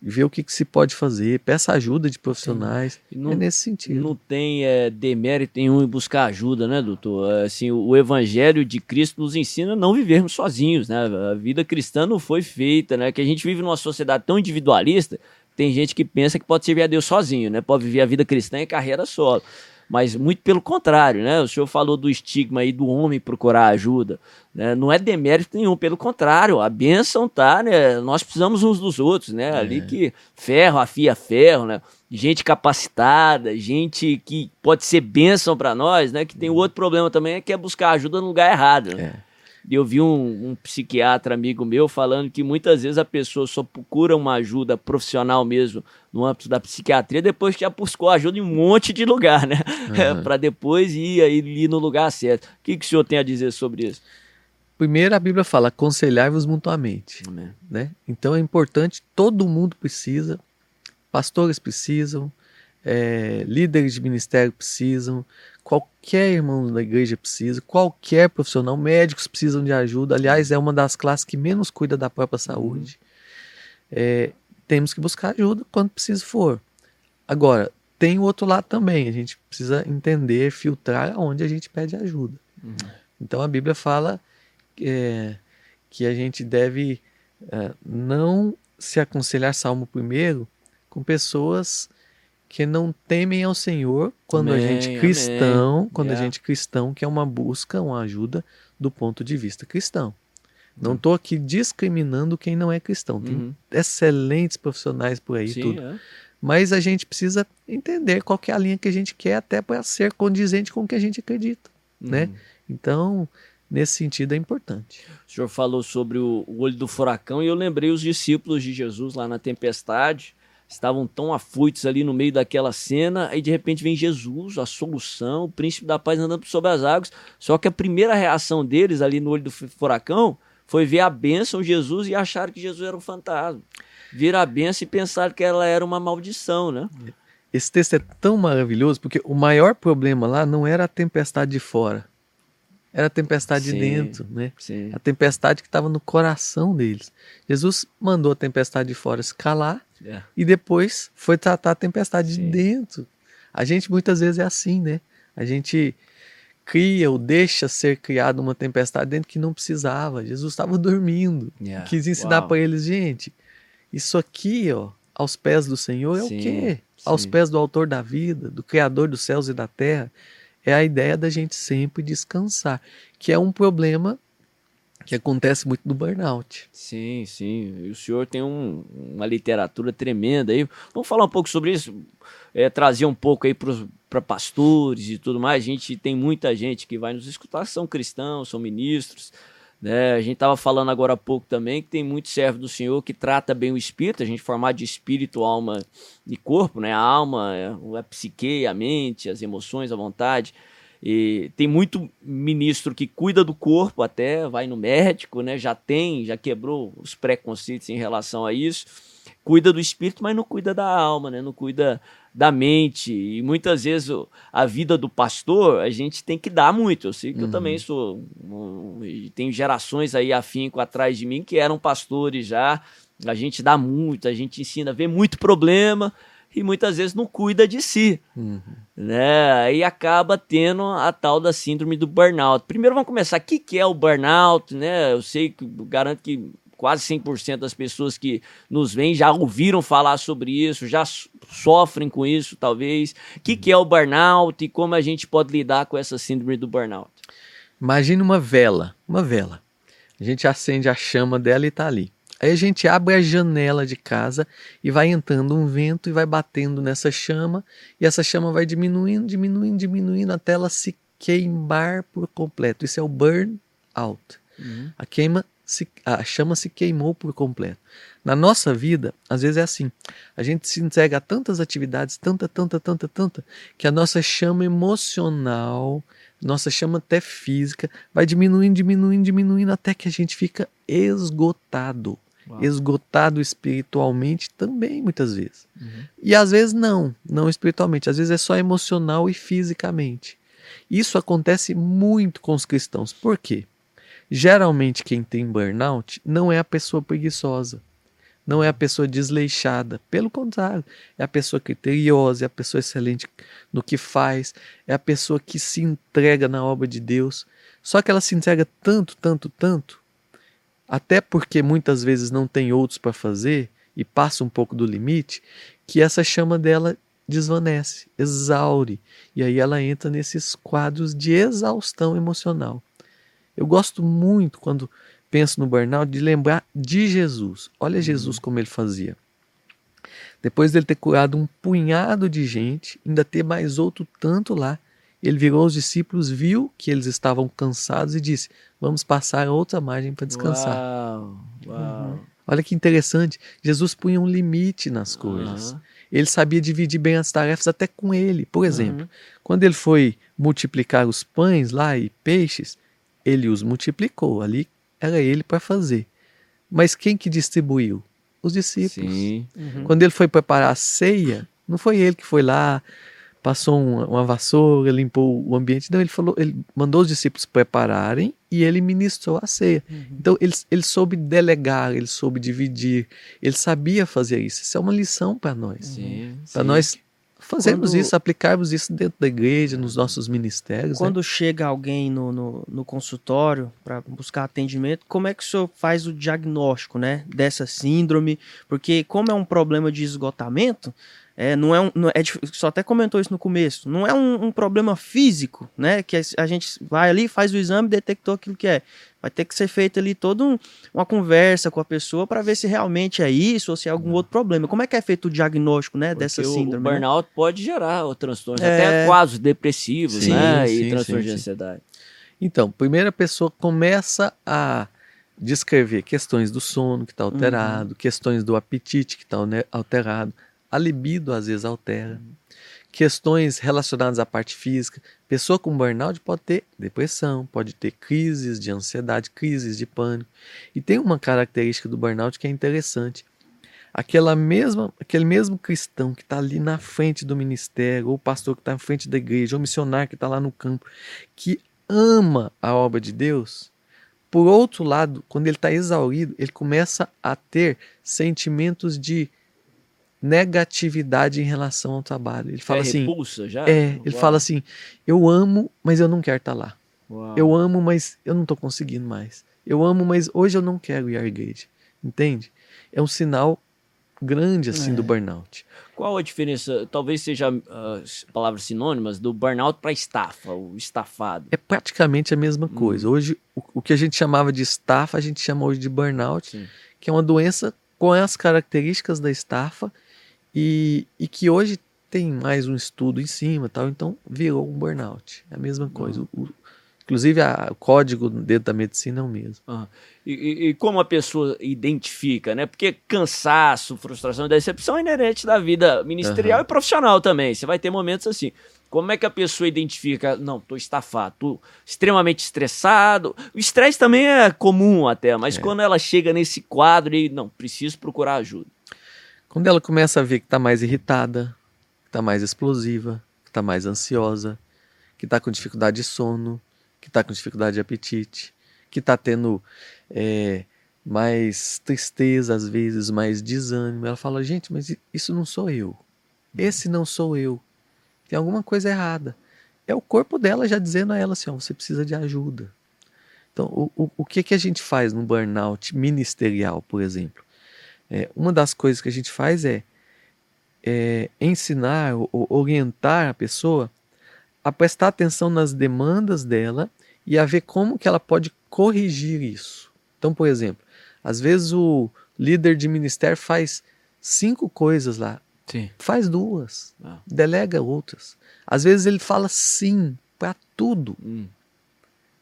Ver o que, que se pode fazer, peça ajuda de profissionais. Não, é nesse sentido. não tem é, demérito nenhum em buscar ajuda, né, doutor? É, Assim, o, o evangelho de Cristo nos ensina a não vivermos sozinhos, né? A vida cristã não foi feita, né? Que a gente vive numa sociedade tão individualista, tem gente que pensa que pode servir a Deus sozinho, né? Pode viver a vida cristã em carreira solo. Mas muito pelo contrário, né? O senhor falou do estigma aí do homem procurar ajuda. Né? Não é demérito nenhum, pelo contrário, a bênção tá, né? Nós precisamos uns dos outros, né? Ali que ferro afia ferro, né? Gente capacitada, gente que pode ser bênção para nós, né? Que tem o outro problema também, é que é buscar ajuda no lugar errado. Né? E eu vi um, um psiquiatra amigo meu falando que muitas vezes a pessoa só procura uma ajuda profissional mesmo no âmbito da psiquiatria depois que já buscou ajuda em um monte de lugar, né? Aham. para depois ir aí ir no lugar certo. O que, que o senhor tem a dizer sobre isso? Primeiro a Bíblia fala, aconselhar-vos mutuamente. Amém. né? Então é importante, todo mundo precisa, pastores precisam, eh, líderes de ministério precisam, qualquer irmão da igreja precisa, qualquer profissional, médicos precisam de ajuda. Aliás, é uma das classes que menos cuida da própria saúde. Eh, temos que buscar ajuda quando preciso for. Agora, tem o outro lado também. A gente precisa entender, filtrar onde a gente pede ajuda. Uhum. Então a Bíblia fala é, que a gente deve é, não se aconselhar, Salmo primeiro, com pessoas que não temem ao Senhor quando Amém, a gente cristão, amém. quando Yeah. a gente cristão quer uma busca, uma ajuda do ponto de vista cristão. Não estou aqui discriminando quem não é cristão. Tem Uhum. excelentes profissionais por aí, Sim, tudo. é. Mas a gente precisa entender qual que é a linha que a gente quer até para ser condizente com o que a gente acredita. Né? Uhum. Então, nesse sentido é importante. O senhor falou sobre o olho do furacão e eu lembrei os discípulos de Jesus lá na tempestade. Estavam tão afoitos ali no meio daquela cena, aí de repente vem Jesus, a solução, o príncipe da paz andando sobre as águas. Só que a primeira reação deles ali no olho do fu- furacão foi ver a bênção Jesus e acharam que Jesus era um fantasma. Viram a bênção e pensaram que ela era uma maldição, né? Esse texto é tão maravilhoso porque o maior problema lá não era a tempestade de fora, era a tempestade Sim. de dentro, né? Sim. A tempestade que estava no coração deles. Jesus mandou a tempestade de fora se calar É. e depois foi tratar a tempestade Sim. de dentro. A gente muitas vezes é assim, né? A gente cria ou deixa ser criada uma tempestade dentro que não precisava. Jesus estava dormindo. Yeah. Quis ensinar para eles, gente, isso aqui, ó, aos pés do Senhor é o quê? Aos pés do autor da vida, do criador dos céus e da terra. É a ideia da gente sempre descansar, que é um problema que acontece muito no burnout. Sim, sim. E o senhor tem um- uma literatura tremenda aí. Vamos falar um pouco sobre isso, é, trazer um pouco aí para pastores e tudo mais. A gente tem muita gente que vai nos escutar, são cristãos, são ministros. Né? A gente estava falando agora há pouco também que tem muito servo do Senhor que trata bem o espírito, a gente formar de espírito, alma e corpo, né? A alma, é, a psique, a mente, as emoções, a vontade. E tem muito ministro que cuida do corpo até, vai no médico, né? Já tem, já quebrou os preconceitos em relação a isso. Cuida do espírito, mas não cuida da alma, né? Não cuida da mente. E muitas vezes a vida do pastor, a gente tem que dar muito. Eu sei que eu Uhum. também sou. um- e tenho gerações aí afinco atrás de mim que eram pastores já. A gente dá muito, a gente ensina, vê muito problema e muitas vezes não cuida de si Uhum. né? Aí acaba tendo a tal da síndrome do burnout. Primeiro vamos começar, o que, que é o burnout, né? Eu sei que eu garanto que quase 100% das pessoas que nos veem já ouviram falar sobre isso, já so- sofrem com isso, talvez. O que, que é o burnout e como a gente pode lidar com essa síndrome do burnout? Imagine uma vela, uma vela. A gente acende a chama dela e tá ali. Aí a gente abre a janela de casa e vai entrando um vento e vai batendo nessa chama, e essa chama vai diminuindo, diminuindo, diminuindo até ela se queimar por completo. Isso é o burn out. A queima se, a chama se queimou por completo. Na nossa vida, às vezes é assim. A gente se entrega a tantas atividades, tanta, tanta, tanta, tanta, que a nossa chama emocional, nossa chama até física, vai diminuindo, diminuindo, diminuindo, até que a gente fica esgotado. Uau. Esgotado espiritualmente também, muitas vezes. Uhum. E às vezes não, não espiritualmente, às vezes é só emocional e fisicamente. Isso acontece muito com os cristãos. Por quê? Geralmente quem tem burnout não é a pessoa preguiçosa, não é a pessoa desleixada, pelo contrário, é a pessoa criteriosa, é a pessoa excelente no que faz, é a pessoa que se entrega na obra de Deus. Só que ela se entrega tanto, tanto, tanto, até porque muitas vezes não tem outros para fazer e passa um pouco do limite, que essa chama dela desvanece, exaure, e aí ela entra nesses quadros de exaustão emocional. Eu gosto muito quando penso no burnout de lembrar de Jesus. Olha Jesus como ele fazia. Depois dele ter curado um punhado de gente, ainda ter mais outro tanto lá, ele virou os discípulos, viu que eles estavam cansados e disse: Vamos passar a outra margem para descansar. Uau, uau. Olha que interessante. Jesus punha um limite nas coisas. Aham. Ele sabia dividir bem as tarefas até com ele. Por exemplo, Uhum. quando ele foi multiplicar os pães lá e peixes, ele os multiplicou. Ali era ele para fazer. Mas quem que distribuiu? Os discípulos. Sim. Uhum. Quando ele foi preparar a ceia, não foi ele que foi lá, passou uma, uma vassoura, limpou o ambiente. Não, ele falou, ele mandou os discípulos prepararem e ele ministrou a ceia. Uhum. Então ele, ele soube delegar, ele soube dividir, ele sabia fazer isso. Isso é uma lição para nós. Sim. Para nós fazermos Quando- isso, aplicarmos isso dentro da igreja, nos nossos ministérios. né? Quando chega alguém no, no, no consultório para buscar atendimento, como é que o senhor faz o diagnóstico, né, dessa síndrome? Porque como é um problema de esgotamento, é, não é um, não é só até comentou isso no começo, não é um, um problema físico, né, que a, gente vai ali, faz o exame, detectou aquilo que é. Vai ter que ser feita ali toda um- uma conversa com a pessoa para ver se realmente é isso ou se é algum outro problema. Como é que é feito o diagnóstico, né, dessa Porque o- síndrome? O né? burnout pode gerar o transtornos, É. até quadros depressivos, Sim, né? sim, e transtornos sim, de ansiedade. Então, primeiro a pessoa começa a descrever questões do sono que está alterado, questões do apetite que está alterado, a libido às vezes altera, questões relacionadas à parte física. Pessoa com burnout pode ter depressão, pode ter crises de ansiedade, crises de pânico. E tem uma característica do burnout que é interessante. Aquela mesma, aquele mesmo cristão que está ali na frente do ministério, ou o pastor que está na frente da igreja, ou o missionário que está lá no campo, que ama a obra de Deus, por outro lado, quando ele está exaurido, ele começa a ter sentimentos de negatividade em relação ao trabalho. Ele fala é assim, repulsa já? é, ele Uau. fala assim, eu amo, mas eu não quero estar lá. Uau. Eu amo, mas eu não estou conseguindo mais. Eu amo, mas hoje eu não quero ir à igreja. Entende? É um sinal grande assim É. do burnout. Qual a diferença, talvez seja ah, palavras sinônimas, do burnout para estafa, o estafado? É praticamente a Hum. mesma coisa. Hoje, o, o que a gente chamava de estafa, a gente chama hoje de burnout, Sim. que é uma doença com as características da estafa e, e que hoje tem mais um estudo em cima, tal. Então virou um burnout. É a mesma coisa. Hum. O- o- inclusive, a- o código dentro da medicina é o mesmo. E, e- e como a pessoa identifica, né? Porque cansaço, frustração e decepção é inerente da vida ministerial Aham. e profissional também. Você vai ter momentos assim. Como é que a pessoa identifica? Não, tô estafado, tô extremamente estressado. O estresse também é comum até, mas É. quando ela chega nesse quadro e não, preciso procurar ajuda. Quando ela começa a ver que está mais irritada, que está mais explosiva, que está mais ansiosa, que está com dificuldade de sono, que está com dificuldade de apetite, que está tendo é, mais tristeza às vezes, mais desânimo, ela fala: gente, mas isso não sou eu. Esse não sou eu. Tem alguma coisa errada. É o corpo dela já dizendo a ela assim: você precisa de ajuda. Então, o, o, o que, que a gente faz no burnout ministerial, por exemplo? É, uma das coisas que a gente faz é, é ensinar ou ou orientar a pessoa a prestar atenção nas demandas dela e a ver como que ela pode corrigir isso. Então, por exemplo, às vezes o líder de ministério faz cinco coisas lá, Sim. faz duas, Ah. delega outras. Às vezes ele fala sim para tudo. Hum,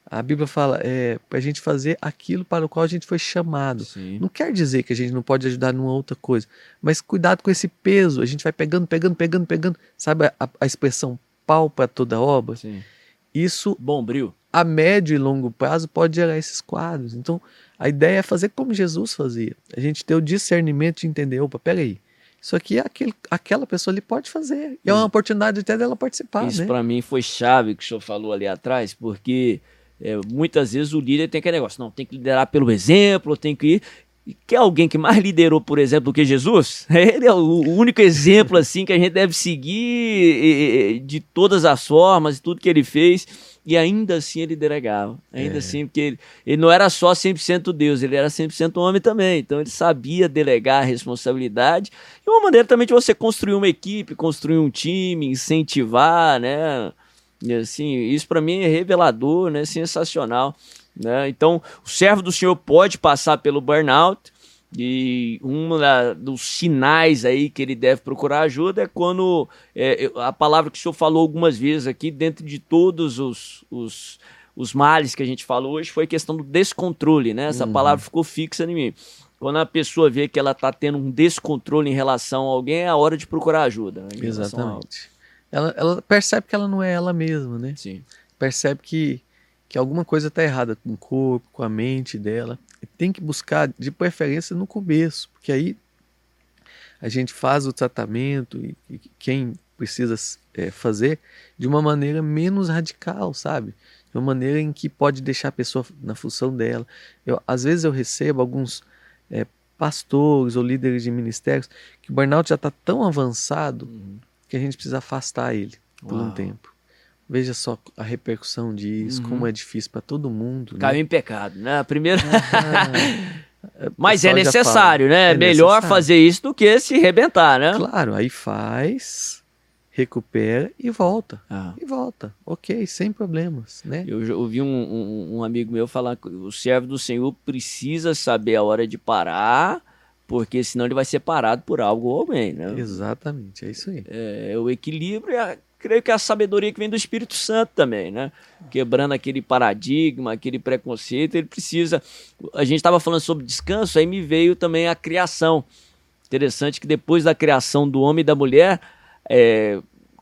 A Bíblia fala é para a gente fazer aquilo para o qual a gente foi chamado. sim. Não quer dizer que a gente não pode ajudar numa outra coisa, mas cuidado com esse peso. A gente vai pegando, pegando, pegando, pegando. Sabe a, a expressão pau para toda obra? sim. Isso Bombril. a médio e longo prazo pode gerar esses quadros. Então, a ideia é fazer como Jesus fazia. A gente ter o discernimento de entender, opa, peraí, isso aqui é aquele, aquela pessoa ali pode fazer. E é uma oportunidade até dela participar, Isso né? pra mim foi chave que o senhor falou ali atrás, porque é, muitas vezes o líder tem aquele negócio, não, tem que liderar pelo exemplo, tem que ir. E quer alguém que mais liderou, por exemplo, do que Jesus? Ele é o único exemplo assim que a gente deve seguir de todas as formas, tudo que ele fez, e ainda assim ele delegava. Ainda É. assim, porque ele, ele não era só 100% Deus, ele era 100% homem também. Então ele sabia delegar a responsabilidade e uma maneira também de você construir uma equipe, construir um time, incentivar, né? E assim, isso para mim é revelador, né? Sensacional, né? Então, o servo do Senhor pode passar pelo burnout e um dos sinais aí que ele deve procurar ajuda é quando é, a palavra que o senhor falou algumas vezes aqui, dentro de todos os, os, os males que a gente falou hoje, foi a questão do descontrole, né? Essa Uhum. palavra ficou fixa em mim. Quando a pessoa vê que ela está tendo um descontrole em relação a alguém, é a hora de procurar ajuda. né? Exatamente. Ela, ela percebe que ela não é ela mesma, né? Sim. Percebe que, que alguma coisa está errada com o corpo, com a mente dela. E tem que buscar, de preferência, no começo, porque aí a gente faz o tratamento e, e quem precisa é, fazer de uma maneira menos radical, sabe? De uma maneira em que pode deixar a pessoa na função dela. Eu, às vezes eu recebo alguns é, pastores ou líderes de ministérios que o burnout já está tão avançado Uhum. Que a gente precisa afastar ele por um Uau. tempo. Veja só a repercussão disso, Uhum. como é difícil para todo mundo. Caiu Né? em pecado, né? A primeira. Ah, Mas é já fala, necessário, né? É melhor necessário. fazer isso do que se rebentar, né? Claro, aí faz, recupera e volta. Ah. E volta. Ok, sem problemas, né? Eu ouvi um, um- um amigo meu falar que o servo do Senhor precisa saber a hora de parar, porque senão ele vai ser parado por algo ou alguém, né? Exatamente, é isso aí. É, o equilíbrio e a- creio que é a sabedoria que vem do Espírito Santo também, né? Quebrando aquele paradigma, aquele preconceito, ele precisa. A gente estava falando sobre descanso, aí me veio também a criação. Interessante que depois da criação do homem e da mulher, é,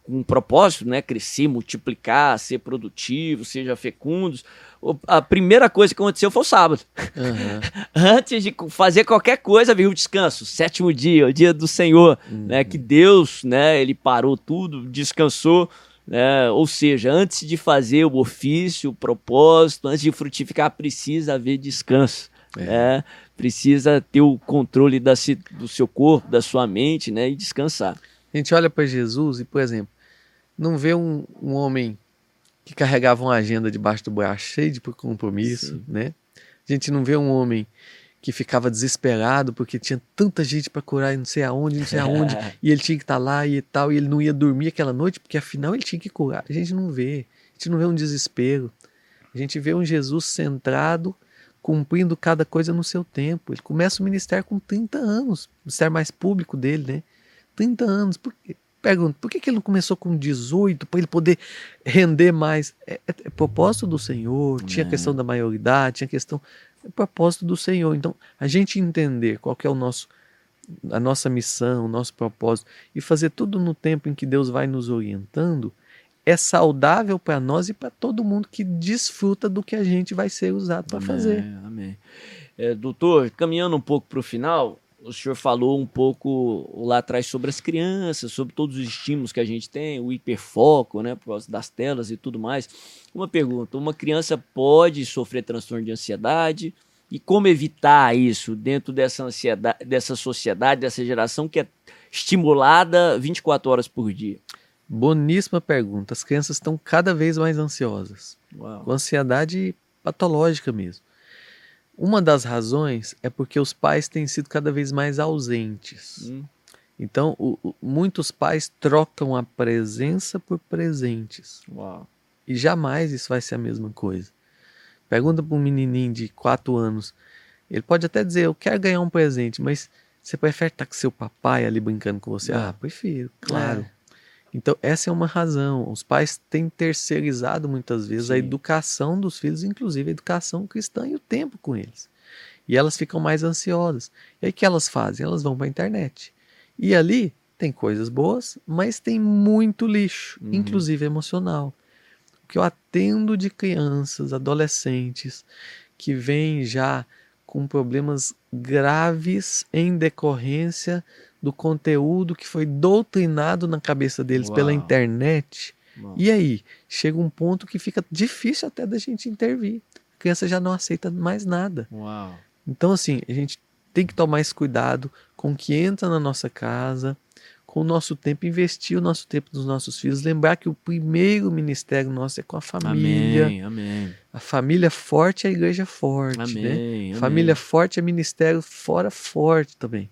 um propósito, né? Crescer, multiplicar, ser produtivo, seja fecundos. A primeira coisa que aconteceu foi o sábado. Aham. Antes de fazer qualquer coisa, veio o descanso. Sétimo dia, o dia do Senhor né, que Deus, né, ele parou tudo, descansou, né, ou seja, antes de fazer o ofício, o propósito, antes de frutificar, precisa haver descanso, É. né, precisa ter o controle da, do seu corpo, da sua mente, né, e descansar. A gente olha para Jesus e, por exemplo, não vê um, um homem que carregava uma agenda debaixo do braço cheio de compromisso, Sim. né? A gente não vê um homem que ficava desesperado porque tinha tanta gente para curar e não sei aonde, não sei aonde, e ele tinha que estar lá e tal, e ele não ia dormir aquela noite porque afinal ele tinha que curar. A gente não vê, a gente não vê um desespero. A gente vê um Jesus centrado, cumprindo cada coisa no seu tempo. Ele começa o ministério com 30 anos, o ministério mais público dele, né? 30 anos. Por quê? Pergunto, por que, que ele não começou com 18 para ele poder render mais? É, é- é propósito do Senhor, tinha É. a questão da maioridade, tinha a questão. É propósito do Senhor. Então, a gente entender qual que é o nosso a nossa missão, o nosso propósito e fazer tudo no tempo em que Deus vai nos orientando é saudável para nós e para todo mundo que desfruta do que a gente vai ser usado para fazer. Amém, amém. É, doutor, caminhando um pouco para o final, o senhor falou um pouco lá atrás sobre as crianças, sobre todos os estímulos que a gente tem, o hiperfoco, né, por causa das telas e tudo mais. Uma pergunta: uma criança pode sofrer transtorno de ansiedade? E como evitar isso dentro dessa ansiedade, dessa sociedade, dessa geração que é estimulada 24 horas por dia? Boníssima pergunta. As crianças estão cada vez mais ansiosas, Uau. com ansiedade patológica mesmo. Uma das razões é porque os pais têm sido cada vez mais ausentes. Hum, Então, o- o- muitos pais trocam a presença por presentes. uau. E jamais isso vai ser a mesma coisa. Pergunta para um menininho de 4 anos. Ele pode até dizer, eu quero ganhar um presente, mas você prefere estar com seu papai ali brincando com você? É. Ah, prefiro, claro. Então, essa é uma razão. Os pais têm terceirizado muitas vezes a Sim. educação dos filhos, inclusive a educação cristã e o tempo com eles. E elas ficam mais ansiosas. E aí o que elas fazem? Elas vão para a internet. E ali tem coisas boas, mas tem muito lixo, Uhum. inclusive emocional. O que eu atendo de crianças, adolescentes, que vêm já com problemas graves em decorrência do conteúdo que foi doutrinado na cabeça deles pela Uau. internet. Uau. E aí, chega um ponto que fica difícil até da gente intervir. A criança já não aceita mais nada. Uau. Então, assim, a gente tem que tomar esse cuidado com o que entra na nossa casa, com o nosso tempo, investir o nosso tempo nos nossos filhos, lembrar que o primeiro ministério nosso é com a família. Amém, amém. A família forte é a igreja forte, né? Amém, amém. Família forte é ministério fora forte também.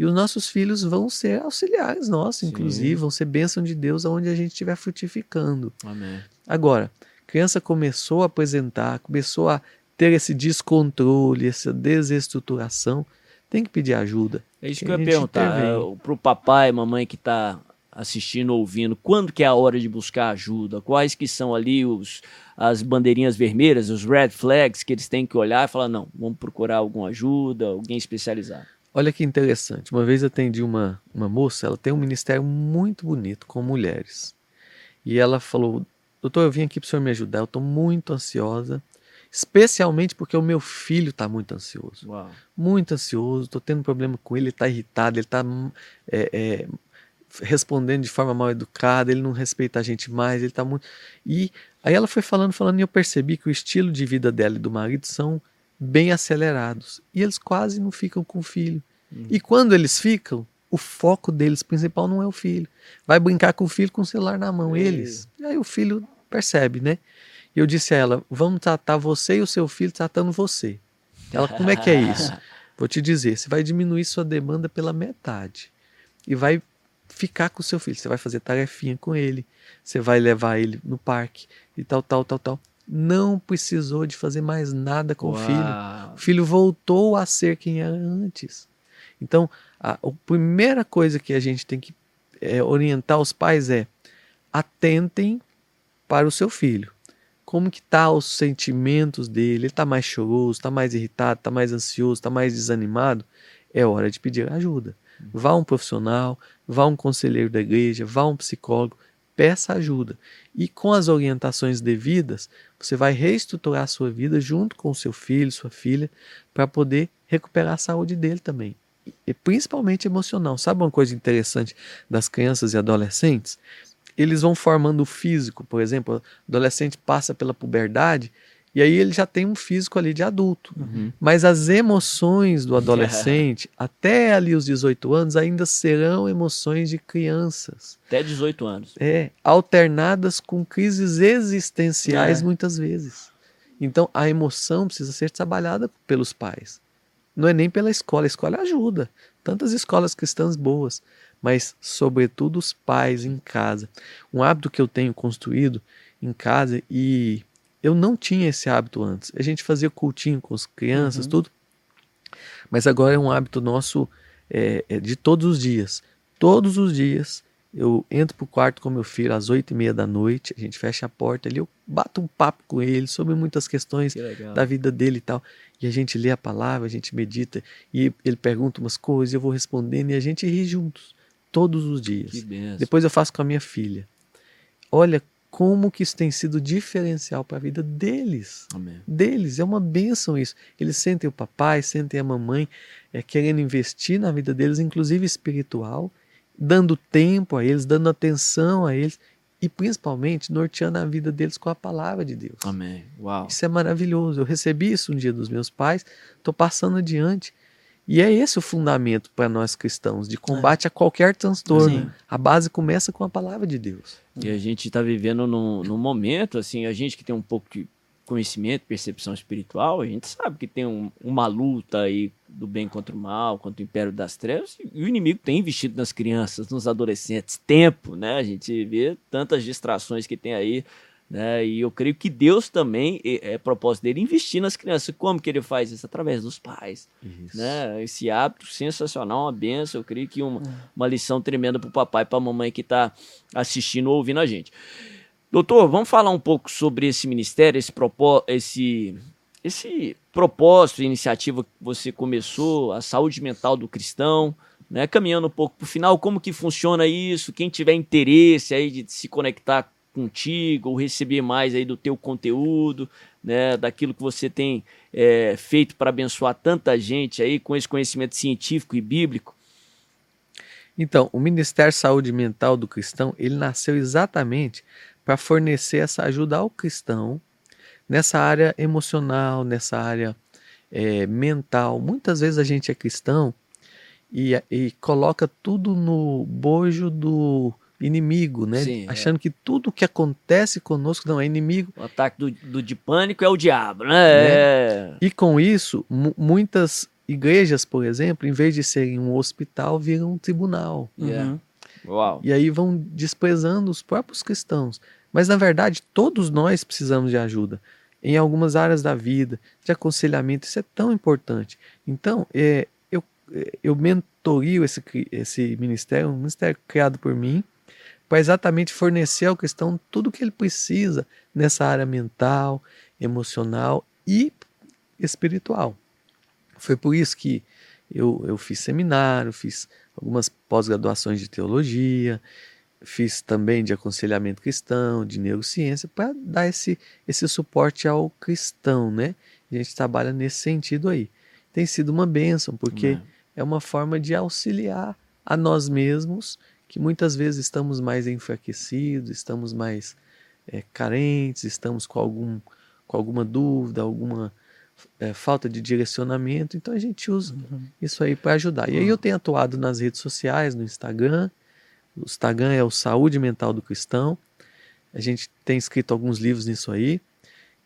E os nossos filhos vão ser auxiliares nossos, Sim. inclusive, vão ser bênção de Deus aonde a gente estiver frutificando. Amém. Agora, criança começou a apresentar, começou a ter esse descontrole, essa desestruturação, tem que pedir ajuda. É isso Que eu ia perguntar. intervém. é, Pro papai, mamãe que tá assistindo, ouvindo, quando que é a hora de buscar ajuda? Quais que são ali os, as bandeirinhas vermelhas, os red flags que eles têm que olhar e falar, não, vamos procurar alguma ajuda, alguém especializado. Olha que interessante. Uma vez atendi uma, uma moça, ela tem um ministério muito bonito com mulheres. E ela falou: Doutor, eu vim aqui para o senhor me ajudar. Eu estou muito ansiosa, especialmente porque o meu filho está muito ansioso. Uau. Muito ansioso, estou tendo problema com ele, ele está irritado, ele está respondendo de forma mal educada, ele não respeita a gente mais, ele está muito. E aí ela foi falando, falando, e eu percebi que o estilo de vida dela e do marido são bem acelerados. E eles quase não ficam com o filho. Uhum. E quando eles ficam, o foco deles principal não é o filho. Vai brincar com o filho com o celular na mão, É. eles. E aí o filho percebe, né? E eu disse a ela: vamos tratar você e o seu filho tratando você. Ela, como é que é isso? Vou te dizer, você vai diminuir sua demanda pela metade. E vai ficar com o seu filho. Você vai fazer tarefinha com ele. Você vai levar ele no parque e tal, tal, tal, tal. Não precisou de fazer mais nada com o filho. Uau. O filho voltou a ser quem era antes. Então, a, a primeira coisa que a gente tem que é, orientar os pais é atentem para o seu filho. Como que tá os sentimentos dele? Ele está mais choroso, está mais irritado, está mais ansioso, está mais desanimado? É hora de pedir ajuda. Vá a um profissional, vá a um conselheiro da igreja, vá a um psicólogo, peça ajuda. E com as orientações devidas, você vai reestruturar a sua vida junto com o seu filho, sua filha, para poder recuperar a saúde dele também. E principalmente emocional. Sabe uma coisa interessante das crianças e adolescentes? Eles vão formando o físico, por exemplo, o adolescente passa pela puberdade e aí ele já tem um físico ali de adulto. Uhum. Mas as emoções do adolescente, até ali os 18 anos, ainda serão emoções de crianças. Até 18 anos. É, alternadas com crises existenciais É. muitas vezes. Então a emoção precisa ser trabalhada pelos pais. Não é nem pela escola, a escola ajuda. Tantas escolas cristãs boas, mas sobretudo os pais em casa. Um hábito que eu tenho construído em casa e eu não tinha esse hábito antes. A gente fazia cultinho com as crianças, Uhum. tudo. Mas agora é um hábito nosso é, é de todos os dias. Todos os dias eu entro pro quarto com meu filho às oito e meia da noite, a gente fecha a porta ali, eu bato um papo com ele sobre muitas questões Que da vida dele e tal. E a gente lê a palavra, a gente medita, e ele pergunta umas coisas, eu vou respondendo, e a gente ri juntos, todos os dias. Depois eu faço com a minha filha. Olha como que isso tem sido diferencial para a vida deles. Amém. Deles, é uma bênção isso. Eles sentem o papai, sentem a mamãe, é, querendo investir na vida deles, inclusive espiritual, dando tempo a eles, dando atenção a eles e principalmente norteando a vida deles com a palavra de Deus. Amém. Uau. Isso é maravilhoso. Eu recebi isso um dia dos meus pais, estou passando adiante. E é esse o fundamento para nós cristãos, de combate a qualquer transtorno. Sim. A base começa com a palavra de Deus. E a gente está vivendo num, num momento, assim, a gente que tem um pouco de conhecimento, percepção espiritual, a gente sabe que tem um- uma luta aí do bem contra o mal, contra o império das trevas, e o inimigo tem investido nas crianças, nos adolescentes, tempo, né? A gente vê tantas distrações que tem aí, né? E eu creio que Deus também, é, é propósito dele, investir nas crianças. Como que ele faz isso? Através dos pais né? Esse hábito sensacional, uma benção. Eu creio que uma, uma lição tremenda para o papai e para a mamãe que está assistindo ou ouvindo a gente. Doutor, vamos falar um pouco sobre esse ministério, esse, propó esse, esse propósito, iniciativa que você começou, a saúde mental do cristão, né? Caminhando um pouco para o final, como que funciona isso? Quem tiver interesse aí de se conectar contigo ou receber mais aí do teu conteúdo, né? Daquilo que você tem é, feito para abençoar tanta gente aí com esse conhecimento científico e bíblico. Então, o Ministério Saúde Mental do Cristão, ele nasceu exatamente para fornecer essa ajuda ao cristão nessa área emocional, nessa área eh, mental. Muitas vezes a gente é cristão e, e coloca tudo no bojo do inimigo, né? Sim, é. Achando que tudo que acontece conosco não é inimigo. O ataque do, do de pânico é o diabo, né? É. E com isso, mu- muitas igrejas, por exemplo, em vez de serem um hospital, viram um tribunal. Yeah. Uhum. Uau. E aí vão desprezando os próprios cristãos. Mas na verdade, todos nós precisamos de ajuda em algumas áreas da vida, de aconselhamento. Isso é tão importante. Então, é, eu, é, eu mentorio esse, esse ministério, um ministério criado por mim, para exatamente fornecer ao cristão tudo o que ele precisa nessa área mental, emocional e espiritual. Foi por isso que eu, eu fiz seminário, fiz algumas pós-graduações de teologia, fiz também de aconselhamento cristão, de neurociência, para dar esse, esse suporte ao cristão, né? A gente trabalha nesse sentido aí. Tem sido uma bênção, porque Amém. é uma forma de auxiliar a nós mesmos, que muitas vezes estamos mais enfraquecidos, estamos mais eh, carentes, estamos com, algum, com alguma dúvida, alguma é, falta de direcionamento, então a gente usa uhum. isso aí para ajudar. E aí eu tenho atuado nas redes sociais, no Instagram. O Instagram é o Saúde Mental do Cristão. A gente tem escrito alguns livros nisso aí.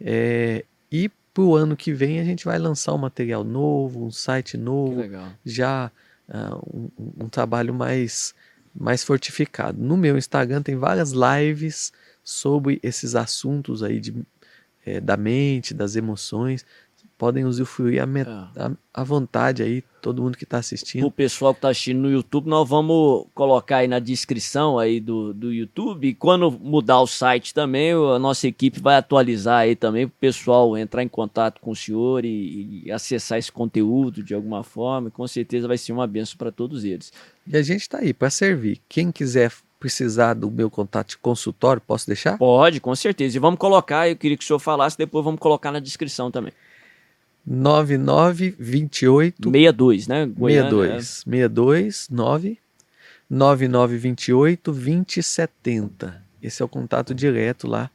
É, e para o ano que vem a gente vai lançar um material novo, um site novo, já uh, um, um, trabalho mais, mais fortificado. No meu Instagram tem várias lives sobre esses assuntos aí de, é, da mente, das emoções podem usufruir a, met... é. a, vontade aí, todo mundo que está assistindo. O pessoal que está assistindo no YouTube, nós vamos colocar aí na descrição aí do, do YouTube. E quando mudar o site também, a nossa equipe vai atualizar aí também para o pessoal entrar em contato com o senhor e, e, acessar esse conteúdo de alguma forma. Com certeza vai ser uma benção para todos eles. E a gente está aí para servir. Quem quiser precisar do meu contato de consultório, posso deixar? Pode, com certeza. E vamos colocar, eu queria que o senhor falasse, depois vamos colocar na descrição também. 9928 62, né? Goiânia, 62. 62 9 9928 2070. Esse é o contato direto lá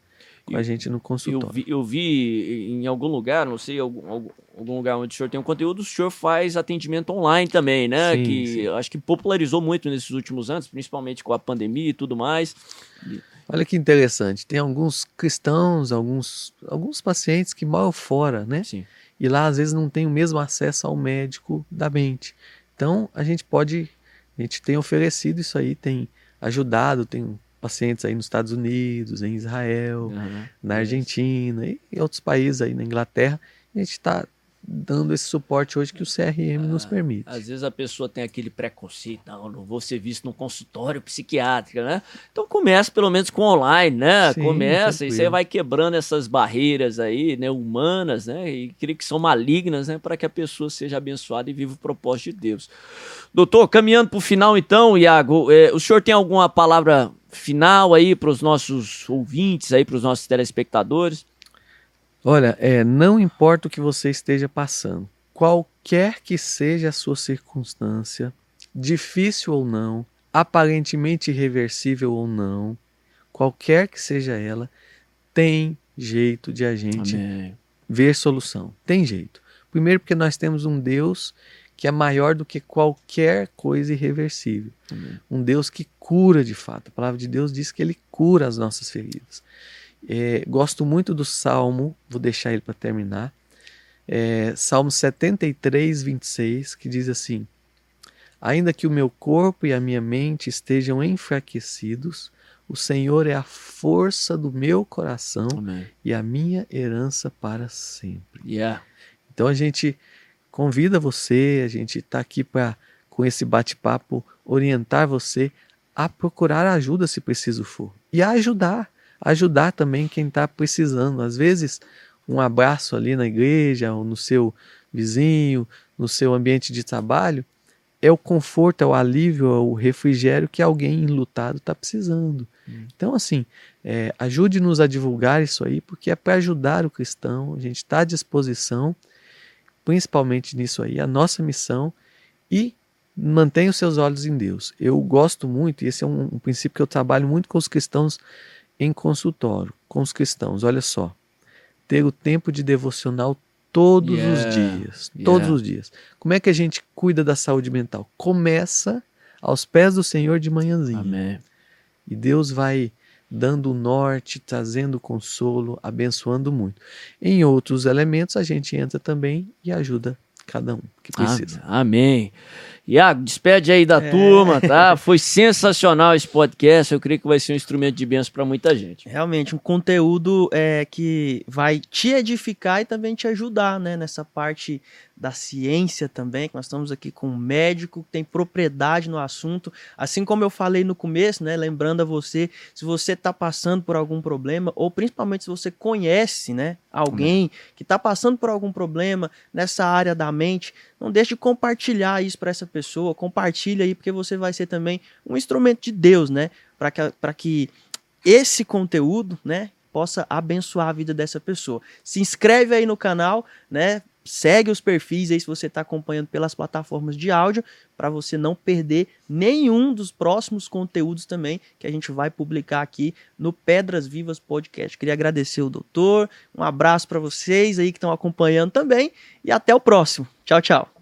com a gente no consultório. Eu vi, eu vi em algum lugar, não sei, algum, algum lugar onde o senhor tem um conteúdo, o senhor faz atendimento online também, né? Sim, que sim. acho que popularizou muito nesses últimos anos, principalmente com a pandemia e tudo mais. Olha que interessante, tem alguns cristãos, alguns, alguns pacientes que moram fora, né? Sim e lá às vezes não tem o mesmo acesso ao médico da mente. Então a gente pode, a gente tem oferecido isso aí, tem ajudado, tem pacientes aí nos Estados Unidos, em Israel, uhum. na Argentina e outros países aí na Inglaterra. A gente está dando esse suporte hoje que o CRM ah, nos permite. Às vezes a pessoa tem aquele preconceito, não, não vou ser visto num consultório psiquiátrico, né? Então começa pelo menos com online, né? Sim, começa tranquilo. e você vai quebrando essas barreiras aí, né, humanas, né? E creio que são malignas, né, para que a pessoa seja abençoada e viva o propósito de Deus. Doutor, caminhando para o final então, Iago, é, o senhor tem alguma palavra final aí para os nossos ouvintes, aí para os nossos telespectadores? Olha, é, não importa o que você esteja passando, qualquer que seja a sua circunstância, difícil ou não, aparentemente irreversível ou não, qualquer que seja ela, tem jeito de a gente Amém. ver solução. Tem jeito. Primeiro, porque nós temos um Deus que é maior do que qualquer coisa irreversível. Amém. Um Deus que cura de fato. A palavra de Deus diz que ele cura as nossas feridas. É, gosto muito do Salmo, vou deixar ele para terminar. É, Salmo 73, 26, que diz assim: Ainda que o meu corpo e a minha mente estejam enfraquecidos, o Senhor é a força do meu coração Amém. e a minha herança para sempre. Yeah. Então a gente convida você, a gente está aqui para, com esse bate-papo, orientar você a procurar ajuda se preciso for e a ajudar ajudar também quem está precisando. Às vezes, um abraço ali na igreja ou no seu vizinho, no seu ambiente de trabalho, é o conforto, é o alívio, é o refrigério que alguém enlutado está precisando. Hum. Então, assim, é, ajude-nos a divulgar isso aí, porque é para ajudar o cristão, a gente está à disposição, principalmente nisso aí, a nossa missão, e mantenha os seus olhos em Deus. Eu gosto muito, e esse é um, um princípio que eu trabalho muito com os cristãos em consultório com os cristãos. Olha só, ter o tempo de devocional todos yeah, os dias, todos yeah. os dias. Como é que a gente cuida da saúde mental? Começa aos pés do Senhor de manhãzinha. Amém. E Deus vai dando o norte, trazendo consolo, abençoando muito. Em outros elementos a gente entra também e ajuda cada um que precisa. Amém. Iago, despede aí da é. turma, tá? Foi sensacional esse podcast. Eu creio que vai ser um instrumento de bênção para muita gente. Realmente, um conteúdo é, que vai te edificar e também te ajudar, né? Nessa parte da ciência também, que nós estamos aqui com um médico que tem propriedade no assunto. Assim como eu falei no começo, né? Lembrando a você, se você está passando por algum problema, ou principalmente se você conhece, né? Alguém hum. que está passando por algum problema nessa área da mente, não deixe de compartilhar isso para essa pessoa. Compartilha aí, porque você vai ser também um instrumento de Deus, né? Para que, que esse conteúdo, né? Possa abençoar a vida dessa pessoa. Se inscreve aí no canal, né? Segue os perfis aí se você está acompanhando pelas plataformas de áudio, para você não perder nenhum dos próximos conteúdos também que a gente vai publicar aqui no Pedras Vivas Podcast. Queria agradecer o doutor, um abraço para vocês aí que estão acompanhando também e até o próximo. Tchau, tchau.